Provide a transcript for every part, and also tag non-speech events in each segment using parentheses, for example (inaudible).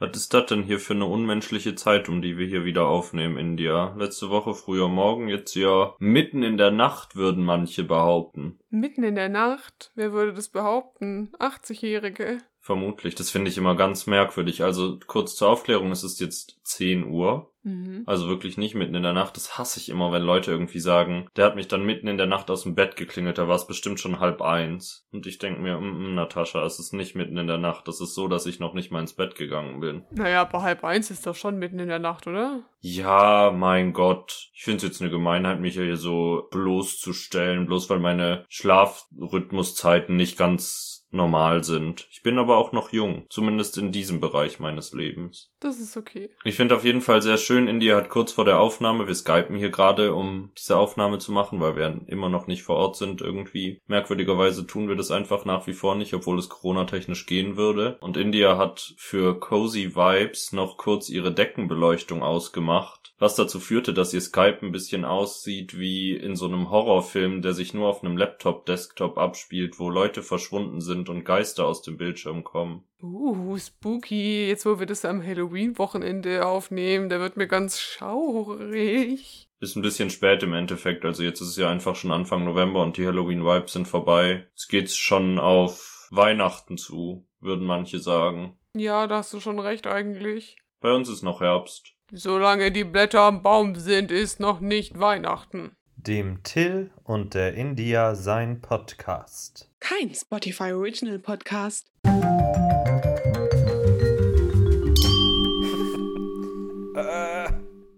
Was ist das denn hier für eine unmenschliche Zeit, um die wir hier wieder aufnehmen, India? Letzte Woche früher Morgen, jetzt ja mitten in der Nacht, würden manche behaupten. Mitten in der Nacht? Wer würde das behaupten? 80-Jährige? Vermutlich. Das finde ich immer ganz merkwürdig. Also kurz zur Aufklärung, es ist jetzt 10 Uhr. Mhm. Also wirklich nicht mitten in der Nacht. Das hasse ich immer, wenn Leute irgendwie sagen, der hat mich dann mitten in der Nacht aus dem Bett geklingelt, da war es bestimmt schon halb eins. Und ich denke mir, mm, mm, Natascha, es ist nicht mitten in der Nacht. Das ist so, dass ich noch nicht mal ins Bett gegangen bin. Naja, aber halb eins ist doch schon mitten in der Nacht, oder? Ja, mein Gott. Ich finde es jetzt eine Gemeinheit, mich hier so bloßzustellen, bloß weil meine Schlafrhythmuszeiten nicht ganz normal sind. Ich bin aber auch noch jung, zumindest in diesem Bereich meines Lebens. Das ist okay. Ich finde auf jeden Fall sehr schön, India hat kurz vor der Aufnahme, wir skypen hier gerade, um diese Aufnahme zu machen, weil wir immer noch nicht vor Ort sind irgendwie. Merkwürdigerweise tun wir das einfach nach wie vor nicht, obwohl es Corona-technisch gehen würde. Und India hat für Cozy Vibes noch kurz ihre Deckenbeleuchtung ausgemacht, was dazu führte, dass ihr Skype ein bisschen aussieht wie in so einem Horrorfilm, der sich nur auf einem Laptop-Desktop abspielt, wo Leute verschwunden sind und Geister aus dem Bildschirm kommen. Uh, spooky. Jetzt, wo wir das am Halloween-Wochenende aufnehmen, da wird mir ganz schaurig. Ist ein bisschen spät im Endeffekt, also jetzt ist es ja einfach schon Anfang November und die Halloween-Vibes sind vorbei. Jetzt geht's schon auf Weihnachten zu, würden manche sagen. Ja, da hast du schon recht eigentlich. Bei uns ist noch Herbst. Solange die Blätter am Baum sind, ist noch nicht Weihnachten. Dem Till und der India sein Podcast. Kein Spotify Original Podcast.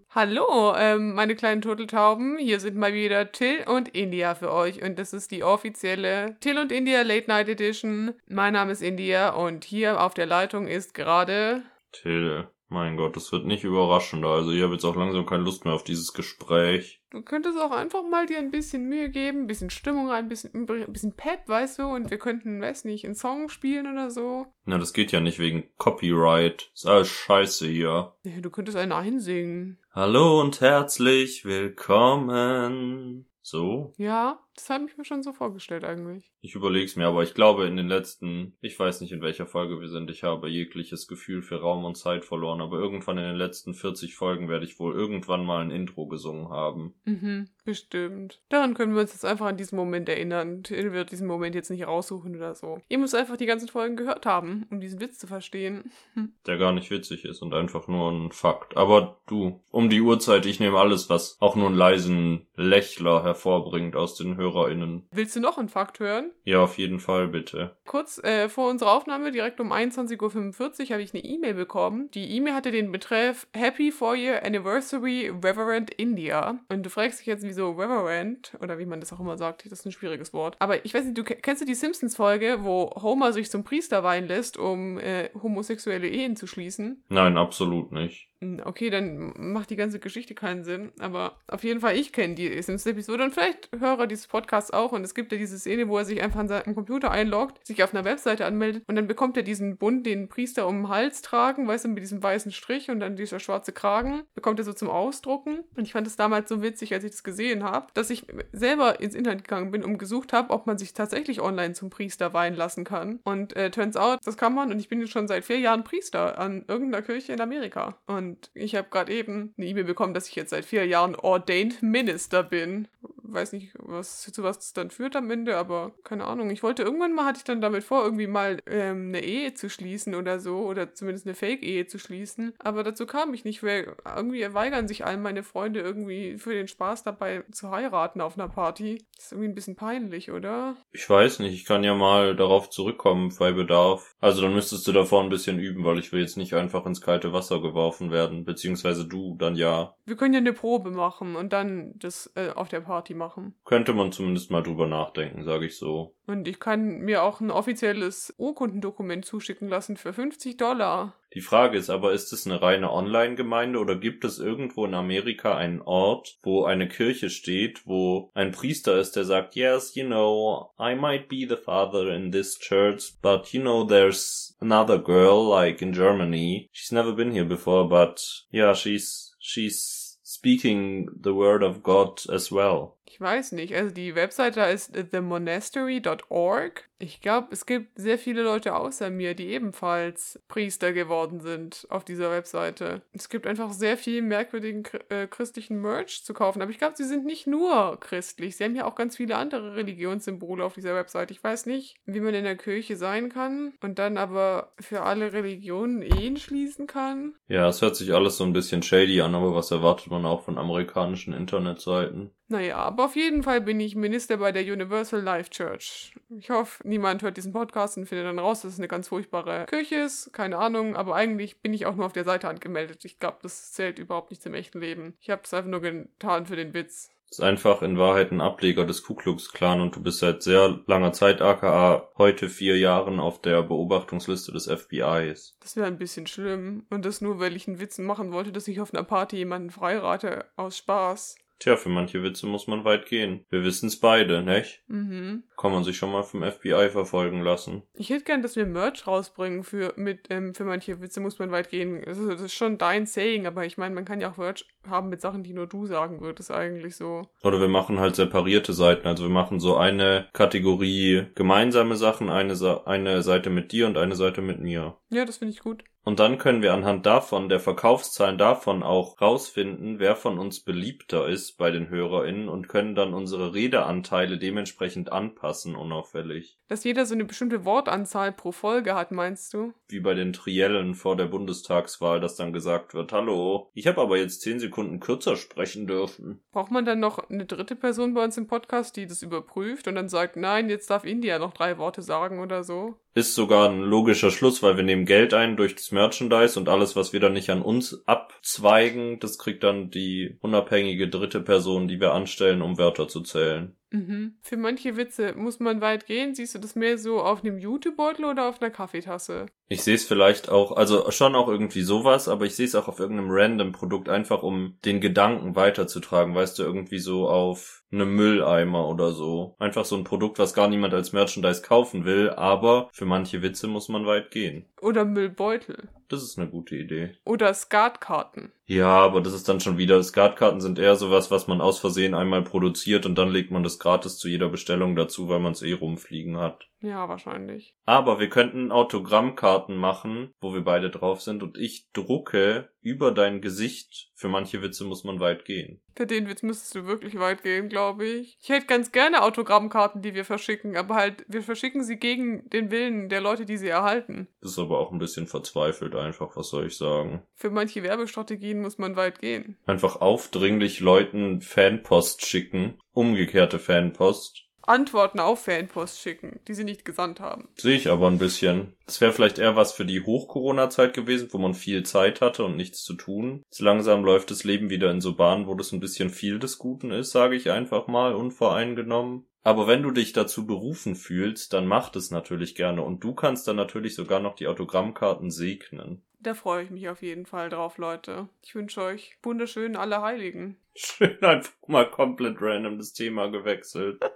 Hallo, ähm, meine kleinen Turteltauben. Hier sind mal wieder Till und India für euch. Und das ist die offizielle Till und India Late Night Edition. Mein Name ist India und hier auf der Leitung ist gerade. Till, mein Gott, das wird nicht überraschender. Also ich habe jetzt auch langsam keine Lust mehr auf dieses Gespräch. Du könntest auch einfach mal dir ein bisschen Mühe geben, ein bisschen Stimmung rein, ein bisschen, ein bisschen Pep, weißt du? Und wir könnten, weiß nicht, einen Song spielen oder so. Na, das geht ja nicht wegen Copyright. Ist alles scheiße hier. Ja, du könntest einen einsingen. Hallo und herzlich willkommen. So? Ja, das habe ich mir schon so vorgestellt eigentlich. Ich überleg's mir, aber ich glaube in den letzten, ich weiß nicht in welcher Folge wir sind, ich habe jegliches Gefühl für Raum und Zeit verloren, aber irgendwann in den letzten 40 Folgen werde ich wohl irgendwann mal ein Intro gesungen haben. Mhm, bestimmt. Daran können wir uns jetzt einfach an diesen Moment erinnern. Till wird diesen Moment jetzt nicht raussuchen oder so. Ihr müsst einfach die ganzen Folgen gehört haben, um diesen Witz zu verstehen. (laughs) Der gar nicht witzig ist und einfach nur ein Fakt. Aber du, um die Uhrzeit, ich nehme alles, was auch nur einen leisen Lächler hervorbringt aus den HörerInnen. Willst du noch einen Fakt hören? Ja, auf jeden Fall, bitte. Kurz äh, vor unserer Aufnahme, direkt um 21.45 Uhr, habe ich eine E-Mail bekommen. Die E-Mail hatte den Betreff Happy Four Year Anniversary Reverend India. Und du fragst dich jetzt, wieso Reverend, oder wie man das auch immer sagt, das ist ein schwieriges Wort. Aber ich weiß nicht, du kennst du die Simpsons-Folge, wo Homer sich zum Priester weihen lässt, um äh, homosexuelle Ehen zu schließen? Nein, absolut nicht. Hm, Okay, dann macht die ganze Geschichte keinen Sinn. Aber auf jeden Fall, ich kenne die Simpsons-Episode und vielleicht Hörer dieses Podcasts auch. Und es gibt ja diese Szene, wo er sich einfach an seinem Computer einloggt, sich auf einer Webseite anmeldet und dann bekommt er diesen Bund, den Priester um den Hals tragen, weißt du, mit diesem weißen Strich und dann dieser schwarze Kragen, bekommt er so zum Ausdrucken. Und ich fand es damals so witzig, als ich das gesehen habe, dass ich selber ins Internet gegangen bin und gesucht habe, ob man sich tatsächlich online zum Priester weihen lassen kann. Und äh, turns out, das kann man. Und ich bin jetzt schon seit vier Jahren Priester an irgendeiner Kirche in Amerika. Und ich habe gerade eben eine E-Mail bekommen, dass ich jetzt seit vier Jahren Ordained Minister bin. Weiß nicht, was zu was das dann führt am Ende, aber keine Ahnung. Ich wollte irgendwann mal, hatte ich dann damit vor, irgendwie mal ähm, eine Ehe zu schließen oder so, oder zumindest eine Fake-Ehe zu schließen. Aber dazu kam ich nicht, weil irgendwie weigern sich all meine Freunde irgendwie für den Spaß dabei zu heiraten auf einer Party. Das ist irgendwie ein bisschen peinlich, oder? Ich weiß nicht, ich kann ja mal darauf zurückkommen bei Bedarf. Also dann müsstest du davor ein bisschen üben, weil ich will jetzt nicht einfach ins kalte Wasser geworfen werden, beziehungsweise du dann ja. Wir können ja eine Probe machen und dann das äh, auf der Party machen. Könnte man zumindest mal drüber nachdenken, sage ich so. Und ich kann mir auch ein offizielles Urkundendokument zuschicken lassen für 50 Dollar. Die Frage ist aber, ist es eine reine Online-Gemeinde oder gibt es irgendwo in Amerika einen Ort, wo eine Kirche steht, wo ein Priester ist, der sagt, yes, you know, I might be the father in this church, but you know, there's another girl, like in Germany. She's never been here before, but yeah, she's, she's speaking the word of God as well. Weiß nicht. Also die Webseite ist themonastery.org. Ich glaube, es gibt sehr viele Leute außer mir, die ebenfalls Priester geworden sind auf dieser Webseite. Es gibt einfach sehr viel merkwürdigen äh, christlichen Merch zu kaufen. Aber ich glaube, sie sind nicht nur christlich. Sie haben ja auch ganz viele andere Religionssymbole auf dieser Webseite. Ich weiß nicht, wie man in der Kirche sein kann und dann aber für alle Religionen Ehen schließen kann. Ja, es hört sich alles so ein bisschen shady an, aber was erwartet man auch von amerikanischen Internetseiten? Naja, aber auf jeden Fall bin ich Minister bei der Universal Life Church. Ich hoffe, niemand hört diesen Podcast und findet dann raus, dass es eine ganz furchtbare Kirche ist. Keine Ahnung, aber eigentlich bin ich auch nur auf der Seite angemeldet. Ich glaube, das zählt überhaupt nicht zum echten Leben. Ich habe es einfach nur getan für den Witz. Das ist einfach in Wahrheit ein Ableger des Ku Klux Klan und du bist seit sehr langer Zeit, aka heute vier Jahren, auf der Beobachtungsliste des FBIs. Das wäre ein bisschen schlimm. Und das nur, weil ich einen Witz machen wollte, dass ich auf einer Party jemanden freirate aus Spaß. Tja, für manche Witze muss man weit gehen. Wir wissen's beide, nicht? Mhm. Kann man sich schon mal vom FBI verfolgen lassen. Ich hätte gern, dass wir Merch rausbringen für mit ähm, für manche Witze muss man weit gehen. Das ist, das ist schon dein Saying, aber ich meine, man kann ja auch Merch haben mit Sachen, die nur du sagen würdest, eigentlich so. Oder wir machen halt separierte Seiten. Also wir machen so eine Kategorie gemeinsame Sachen, eine, Sa eine Seite mit dir und eine Seite mit mir. Ja, das finde ich gut. Und dann können wir anhand davon, der Verkaufszahlen davon auch rausfinden, wer von uns beliebter ist bei den HörerInnen und können dann unsere Redeanteile dementsprechend anpassen, unauffällig. Dass jeder so eine bestimmte Wortanzahl pro Folge hat, meinst du? Wie bei den Triellen vor der Bundestagswahl, dass dann gesagt wird, hallo, ich habe aber jetzt zehn Sekunden kürzer sprechen dürfen. Braucht man dann noch eine dritte Person bei uns im Podcast, die das überprüft und dann sagt, nein, jetzt darf India noch drei Worte sagen oder so? Ist sogar ein logischer Schluss, weil wir nehmen Geld ein durch das Merchandise und alles, was wir dann nicht an uns abzweigen, das kriegt dann die unabhängige dritte Person, die wir anstellen, um Wörter zu zählen. Mhm. Für manche Witze muss man weit gehen. Siehst du das mehr so auf einem Jutebeutel oder auf einer Kaffeetasse? Ich sehe es vielleicht auch, also schon auch irgendwie sowas, aber ich sehe es auch auf irgendeinem random Produkt, einfach um den Gedanken weiterzutragen, weißt du, irgendwie so auf einem Mülleimer oder so. Einfach so ein Produkt, was gar niemand als Merchandise kaufen will, aber für manche Witze muss man weit gehen. Oder Müllbeutel. Das ist eine gute Idee. Oder Skatkarten. Ja, aber das ist dann schon wieder, Skatkarten sind eher sowas, was man aus Versehen einmal produziert und dann legt man das gratis zu jeder Bestellung dazu, weil man es eh rumfliegen hat. Ja, wahrscheinlich. Aber wir könnten Autogrammkarten machen, wo wir beide drauf sind und ich drucke über dein Gesicht. Für manche Witze muss man weit gehen. Für den Witz müsstest du wirklich weit gehen, glaube ich. Ich hätte ganz gerne Autogrammkarten, die wir verschicken, aber halt, wir verschicken sie gegen den Willen der Leute, die sie erhalten. Das ist aber auch ein bisschen verzweifelt einfach, was soll ich sagen. Für manche Werbestrategien muss man weit gehen. Einfach aufdringlich Leuten Fanpost schicken, umgekehrte Fanpost. Antworten auf Fanpost schicken, die sie nicht gesandt haben. Sehe ich aber ein bisschen. Das wäre vielleicht eher was für die Hoch-Corona-Zeit gewesen, wo man viel Zeit hatte und nichts zu tun. Jetzt langsam läuft das Leben wieder in so Bahnen, wo das ein bisschen viel des Guten ist, sage ich einfach mal, unvoreingenommen. Aber wenn du dich dazu berufen fühlst, dann mach das natürlich gerne. Und du kannst dann natürlich sogar noch die Autogrammkarten segnen. Da freue ich mich auf jeden Fall drauf, Leute. Ich wünsche euch wunderschön alle Heiligen. (laughs) Schön einfach mal komplett random das Thema gewechselt. (laughs)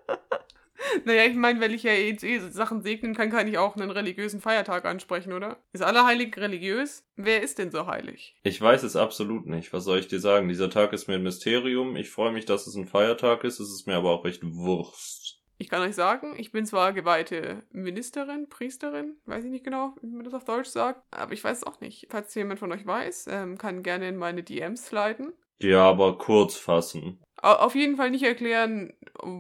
Naja, ich meine, weil ich ja eh, eh Sachen segnen kann, kann ich auch einen religiösen Feiertag ansprechen, oder? Ist Allerheiligen religiös? Wer ist denn so heilig? Ich weiß es absolut nicht. Was soll ich dir sagen? Dieser Tag ist mir ein Mysterium. Ich freue mich, dass es ein Feiertag ist. Es ist mir aber auch recht Wurst. Ich kann euch sagen, ich bin zwar geweihte Ministerin, Priesterin, weiß ich nicht genau, wie man das auf Deutsch sagt, aber ich weiß es auch nicht. Falls jemand von euch weiß, ähm, kann gerne in meine DMs sliden. Ja, aber kurz fassen. Auf jeden Fall nicht erklären,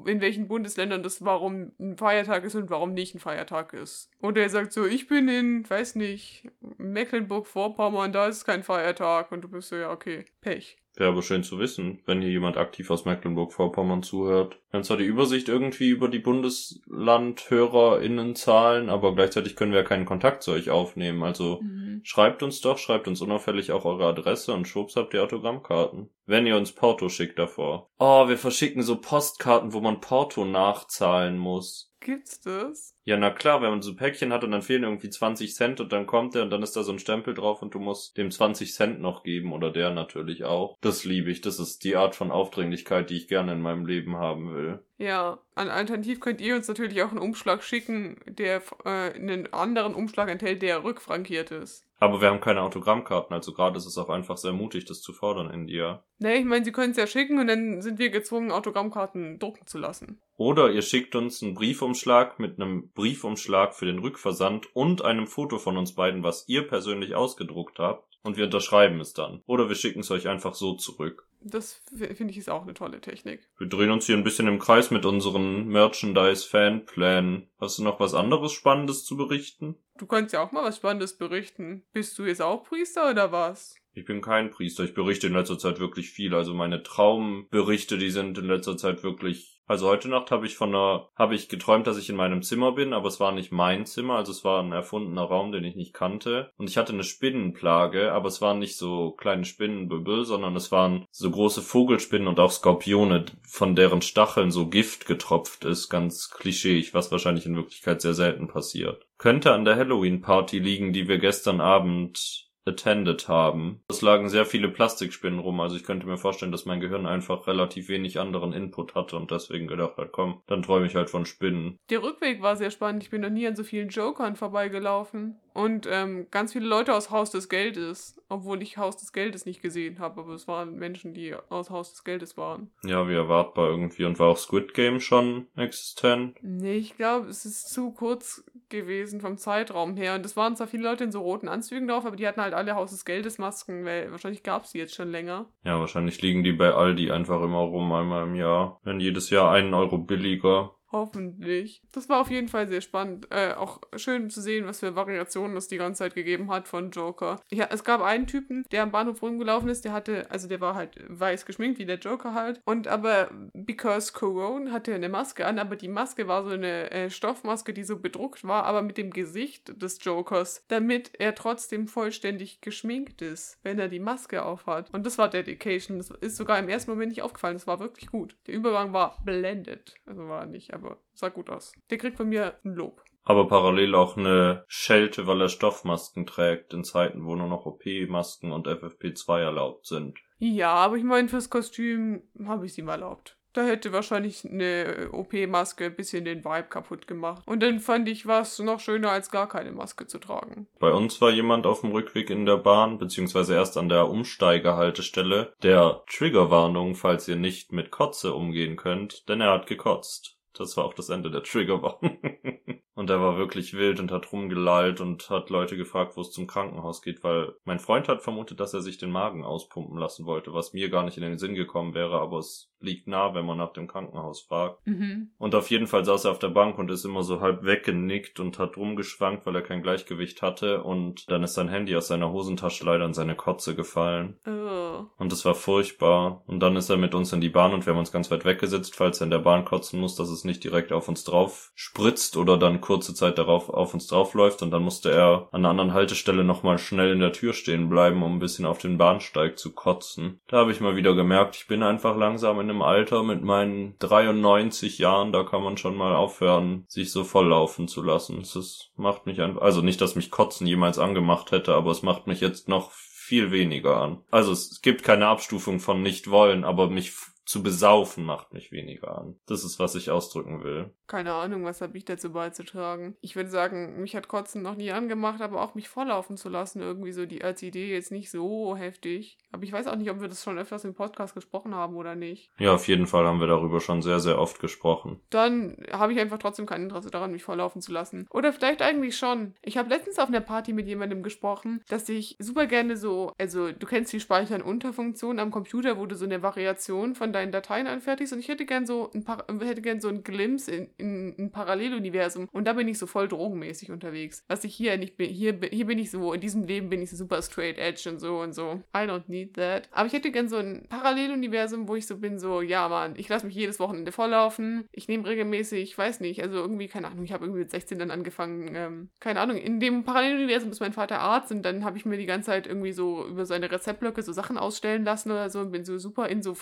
in welchen Bundesländern das warum ein Feiertag ist und warum nicht ein Feiertag ist. Oder er sagt so, ich bin in, weiß nicht, Mecklenburg-Vorpommern, da ist kein Feiertag. Und du bist so, ja, okay, Pech. Wäre aber schön zu wissen, wenn hier jemand aktiv aus Mecklenburg-Vorpommern zuhört. Wir haben zwar die Übersicht irgendwie über die BundeslandhörerInnenzahlen, aber gleichzeitig können wir ja keinen Kontakt zu euch aufnehmen. Also Mhm. Schreibt uns doch, schreibt uns unauffällig auch eure Adresse und schwupps habt ihr Autogrammkarten. Wenn ihr uns Porto schickt davor. Oh, wir verschicken so Postkarten, wo man Porto nachzahlen muss. Gibt's das? Ja, na klar, wenn man so Päckchen hat und dann fehlen irgendwie 20 Cent und dann kommt der und dann ist da so ein Stempel drauf und du musst dem 20 Cent noch geben oder der natürlich auch. Das liebe ich. Das ist die Art von Aufdringlichkeit, die ich gerne in meinem Leben haben will. Ja, an alternativ könnt ihr uns natürlich auch einen Umschlag schicken, der äh, einen anderen Umschlag enthält, der rückfrankiert ist. Aber wir haben keine Autogrammkarten, also gerade ist es auch einfach sehr mutig, das zu fordern, India. Nee, ich meine, sie können es ja schicken und dann sind wir gezwungen, Autogrammkarten drucken zu lassen. Oder ihr schickt uns einen Briefumschlag mit einem Briefumschlag für den Rückversand und einem Foto von uns beiden, was ihr persönlich ausgedruckt habt. Und wir unterschreiben es dann. Oder wir schicken es euch einfach so zurück. Das finde ich ist auch eine tolle Technik. Wir drehen uns hier ein bisschen im Kreis mit unseren Merchandise-Fanplänen. Hast du noch was anderes Spannendes zu berichten? Du kannst ja auch mal was Spannendes berichten. Bist du jetzt auch Priester oder was? Ich bin kein Priester, ich berichte in letzter Zeit wirklich viel. Also meine Traumberichte, die sind in letzter Zeit wirklich. Also heute Nacht habe ich von einer, habe ich geträumt, dass ich in meinem Zimmer bin, aber es war nicht mein Zimmer, also es war ein erfundener Raum, den ich nicht kannte. Und ich hatte eine Spinnenplage, aber es waren nicht so kleine Spinnenbübbel, sondern es waren so große Vogelspinnen und auch Skorpione, von deren Stacheln so Gift getropft ist, ganz klischeeig, was wahrscheinlich in Wirklichkeit sehr selten passiert. Könnte an der Halloween-Party liegen, die wir gestern Abend attended haben. Es lagen sehr viele Plastikspinnen rum, also ich könnte mir vorstellen, dass mein Gehirn einfach relativ wenig anderen Input hatte und deswegen gedacht hat, komm, dann träume ich halt von Spinnen. Der Rückweg war sehr spannend. Ich bin noch nie an so vielen Jokern vorbeigelaufen. Und ähm, ganz viele Leute aus Haus des Geldes. Obwohl ich Haus des Geldes nicht gesehen habe, aber es waren Menschen, die aus Haus des Geldes waren. Ja, wie erwartbar irgendwie. Und war auch Squid Game schon existent? Nee, ich glaube, es ist zu kurz gewesen vom Zeitraum her. Und es waren zwar viele Leute in so roten Anzügen drauf, aber die hatten halt alle Haus des Geldes Masken, weil wahrscheinlich gab es die jetzt schon länger. Ja, wahrscheinlich liegen die bei Aldi einfach immer rum, einmal im Jahr. Wenn jedes Jahr einen Euro billiger. Hoffentlich. Das war auf jeden Fall sehr spannend. Äh, auch schön zu sehen, was für Variationen es die ganze Zeit gegeben hat von Joker. Ja, es gab einen Typen, der am Bahnhof rumgelaufen ist, der hatte, also der war halt weiß geschminkt, wie der Joker halt. Und aber, because Corona, hatte eine Maske an, aber die Maske war so eine äh, Stoffmaske, die so bedruckt war, aber mit dem Gesicht des Jokers, damit er trotzdem vollständig geschminkt ist, wenn er die Maske aufhat. Und das war Dedication. Das ist sogar im ersten Moment nicht aufgefallen. Das war wirklich gut. Der Übergang war blended. Also war nicht, aber sah gut aus. Der kriegt von mir ein Lob. Aber parallel auch eine Schelte, weil er Stoffmasken trägt in Zeiten, wo nur noch OP-Masken und FFP2 erlaubt sind. Ja, aber ich meine, fürs Kostüm habe ich es ihm erlaubt. Da hätte wahrscheinlich eine OP-Maske ein bisschen den Vibe kaputt gemacht. Und dann fand ich was noch schöner, als gar keine Maske zu tragen. Bei uns war jemand auf dem Rückweg in der Bahn, beziehungsweise erst an der Umsteigehaltestelle, der Triggerwarnung, falls ihr nicht mit Kotze umgehen könnt, denn er hat gekotzt. Das war auch das Ende der Triggerwarnung. (laughs) und er war wirklich wild und hat rumgelallt und hat Leute gefragt, wo es zum Krankenhaus geht, weil mein Freund hat vermutet, dass er sich den Magen auspumpen lassen wollte, was mir gar nicht in den Sinn gekommen wäre, aber es liegt nah, wenn man nach dem Krankenhaus fragt. Mhm. Und auf jeden Fall saß er auf der Bank und ist immer so halb weggenickt und hat rumgeschwankt, weil er kein Gleichgewicht hatte. Und dann ist sein Handy aus seiner Hosentasche leider in seine Kotze gefallen. Oh. Und es war furchtbar. Und dann ist er mit uns in die Bahn und wir haben uns ganz weit weggesetzt, falls er in der Bahn kotzen muss, dass es nicht direkt auf uns drauf spritzt oder dann kurze Zeit darauf auf uns drauf läuft. Und dann musste er an einer anderen Haltestelle nochmal schnell in der Tür stehen bleiben, um ein bisschen auf den Bahnsteig zu kotzen. Da habe ich mal wieder gemerkt, ich bin einfach langsam in einem Alter mit meinen 93 Jahren, da kann man schon mal aufhören, sich so volllaufen zu lassen. Ist, macht mich einfach, also nicht, dass mich Kotzen jemals angemacht hätte, aber es macht mich jetzt noch viel weniger an. Also es gibt keine Abstufung von nicht wollen, aber mich zu besaufen macht mich weniger an. Das ist, was ich ausdrücken will. Keine Ahnung, was habe ich dazu beizutragen. Ich würde sagen, mich hat Kotzen noch nie angemacht, aber auch mich volllaufen zu lassen, irgendwie so die als Idee jetzt nicht so heftig. Aber ich weiß auch nicht, ob wir das schon öfters im Podcast gesprochen haben oder nicht. Ja, auf jeden Fall haben wir darüber schon sehr, sehr oft gesprochen. Dann habe ich einfach trotzdem kein Interesse daran, mich volllaufen zu lassen. Oder vielleicht eigentlich schon. Ich habe letztens auf einer Party mit jemandem gesprochen, dass ich super gerne so, also du kennst die Speichern-Unterfunktion am Computer, wo du so eine Variation von deinen Dateien anfertigst und ich hätte gern so ein, Par hätte gern so ein Glimpse in, in ein Paralleluniversum und da bin ich so voll drogenmäßig unterwegs. Was ich hier nicht bin. Hier, hier bin ich so, in diesem Leben bin ich so super straight edge und so und so. I don't need that. Aber ich hätte gern so ein Paralleluniversum, wo ich so bin, so, ja Mann, ich lasse mich jedes Wochenende volllaufen. Ich nehme regelmäßig, ich weiß nicht, also irgendwie, keine Ahnung, ich habe irgendwie mit 16 dann angefangen, ähm, keine Ahnung, in dem Paralleluniversum ist mein Vater Arzt und dann habe ich mir die ganze Zeit irgendwie so über seine Rezeptblöcke so Sachen ausstellen lassen oder so und bin so super in so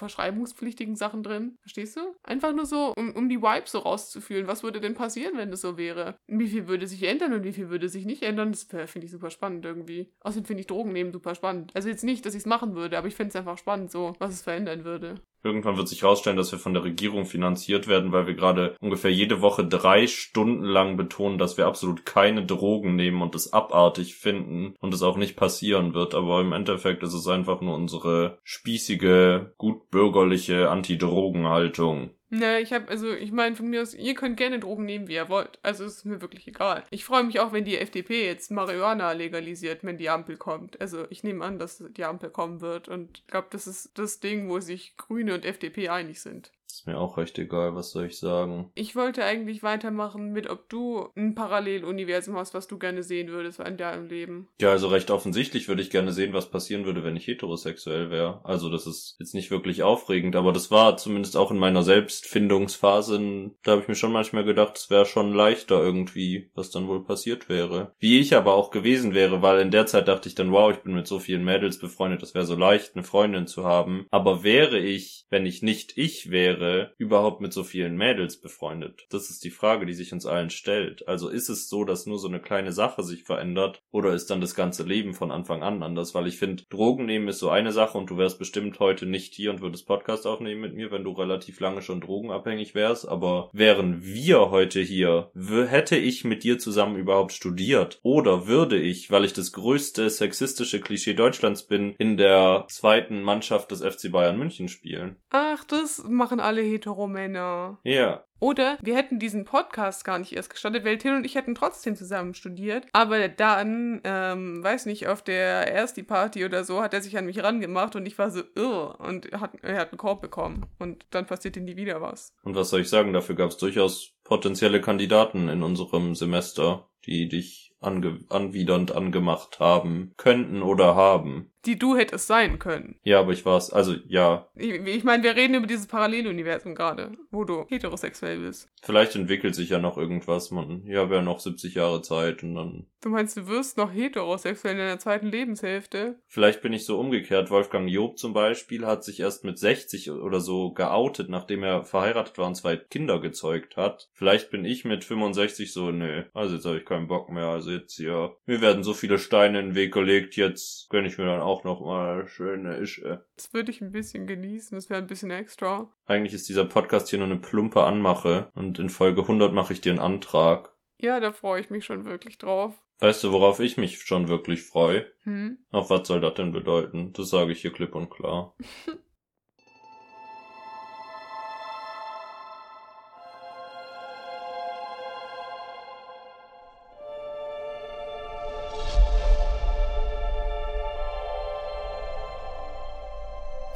verschreibungspflichtigen Sachen drin. Verstehst du? Einfach nur so, um, um die Vibes so rauszufühlen. Was würde denn passieren, wenn das so wäre? Wie viel würde sich ändern und wie viel würde sich nicht ändern? Das finde ich super spannend irgendwie. Außerdem finde ich Drogen nehmen super spannend. Also jetzt nicht, dass ich es machen würde, aber ich finde es einfach spannend, so, was es verändern würde. Irgendwann wird sich herausstellen, dass wir von der Regierung finanziert werden, weil wir gerade ungefähr jede Woche drei Stunden lang betonen, dass wir absolut keine Drogen nehmen und es abartig finden und es auch nicht passieren wird. Aber im Endeffekt ist es einfach nur unsere spießige, gutbürgerliche Anti-Drogen-Haltung. Na, ich habe, also ich meine von mir aus, ihr könnt gerne Drogen nehmen, wie ihr wollt. Also es ist mir wirklich egal. Ich freue mich auch, wenn die FDP jetzt Marihuana legalisiert, wenn die Ampel kommt. Also ich nehme an, dass die Ampel kommen wird und glaube, das ist das Ding, wo sich Grüne und FDP einig sind. Ist mir auch recht egal, was soll ich sagen. Ich wollte eigentlich weitermachen mit, ob du ein Paralleluniversum hast, was du gerne sehen würdest in deinem Leben. Ja, also recht offensichtlich würde ich gerne sehen, was passieren würde, wenn ich heterosexuell wäre. Also das ist jetzt nicht wirklich aufregend, aber das war zumindest auch in meiner Selbstfindungsphase, da habe ich mir schon manchmal gedacht, es wäre schon leichter irgendwie, was dann wohl passiert wäre. Wie ich aber auch gewesen wäre, weil in der Zeit dachte ich dann, wow, ich bin mit so vielen Mädels befreundet, das wäre so leicht, eine Freundin zu haben. Aber wäre ich, wenn ich nicht ich wäre, überhaupt mit so vielen Mädels befreundet? Das ist die Frage, die sich uns allen stellt. Also ist es so, dass nur so eine kleine Sache sich verändert oder ist dann das ganze Leben von Anfang an anders? Weil ich finde, Drogen nehmen ist so eine Sache und du wärst bestimmt heute nicht hier und würdest Podcast aufnehmen mit mir, wenn du relativ lange schon drogenabhängig wärst. Aber wären wir heute hier, hätte ich mit dir zusammen überhaupt studiert? Oder würde ich, weil ich das größte sexistische Klischee Deutschlands bin, in der zweiten Mannschaft des FC Bayern München spielen? Ach, das machen alle Heteromänner. Ja. Oder wir hätten diesen Podcast gar nicht erst gestartet, weil Till und ich hätten trotzdem zusammen studiert. Aber dann, ähm, weiß nicht, auf der Ersti-Party oder so hat er sich an mich rangemacht und ich war so, irr. Und er hat, er hat einen Korb bekommen. Und dann passierte nie wieder was. Und was soll ich sagen? Dafür gab es durchaus potenzielle Kandidaten in unserem Semester, die dich ange anwidernd angemacht haben, könnten oder haben die du hättest sein können. Ja, aber ich war's. Also, ja. Ich, ich meine, wir reden über dieses Paralleluniversum gerade, wo du heterosexuell bist. Vielleicht entwickelt sich ja noch irgendwas. Man, ja, wäre noch 70 Jahre Zeit und dann. Du meinst, du wirst noch heterosexuell in deiner zweiten Lebenshälfte? Vielleicht bin ich so umgekehrt. Wolfgang Job zum Beispiel hat sich erst mit 60 oder so geoutet, nachdem er verheiratet war und zwei Kinder gezeugt hat. Vielleicht bin ich mit 65 so, nö, also jetzt habe ich keinen Bock mehr. Also jetzt hier, mir werden so viele Steine in den Weg gelegt, jetzt gönn ich mir dann auch auch noch mal schöne Ische. Das würde ich ein bisschen genießen, das wäre ein bisschen extra. Eigentlich ist dieser Podcast hier nur eine plumpe Anmache und in Folge 100 mache ich dir einen Antrag. Ja, da freue ich mich schon wirklich drauf. Weißt du, worauf ich mich schon wirklich freue? Hm? Auf was soll das denn bedeuten? Das sage ich hier klipp und klar. (laughs)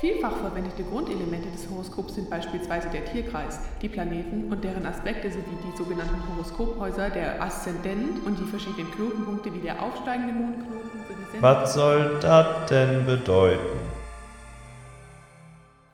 Vielfach verwendete Grundelemente des Horoskops sind beispielsweise der Tierkreis, die Planeten und deren Aspekte sowie die sogenannten Horoskophäuser, der Aszendent und die verschiedenen Knotenpunkte wie der aufsteigende Mondknoten Was soll das denn bedeuten?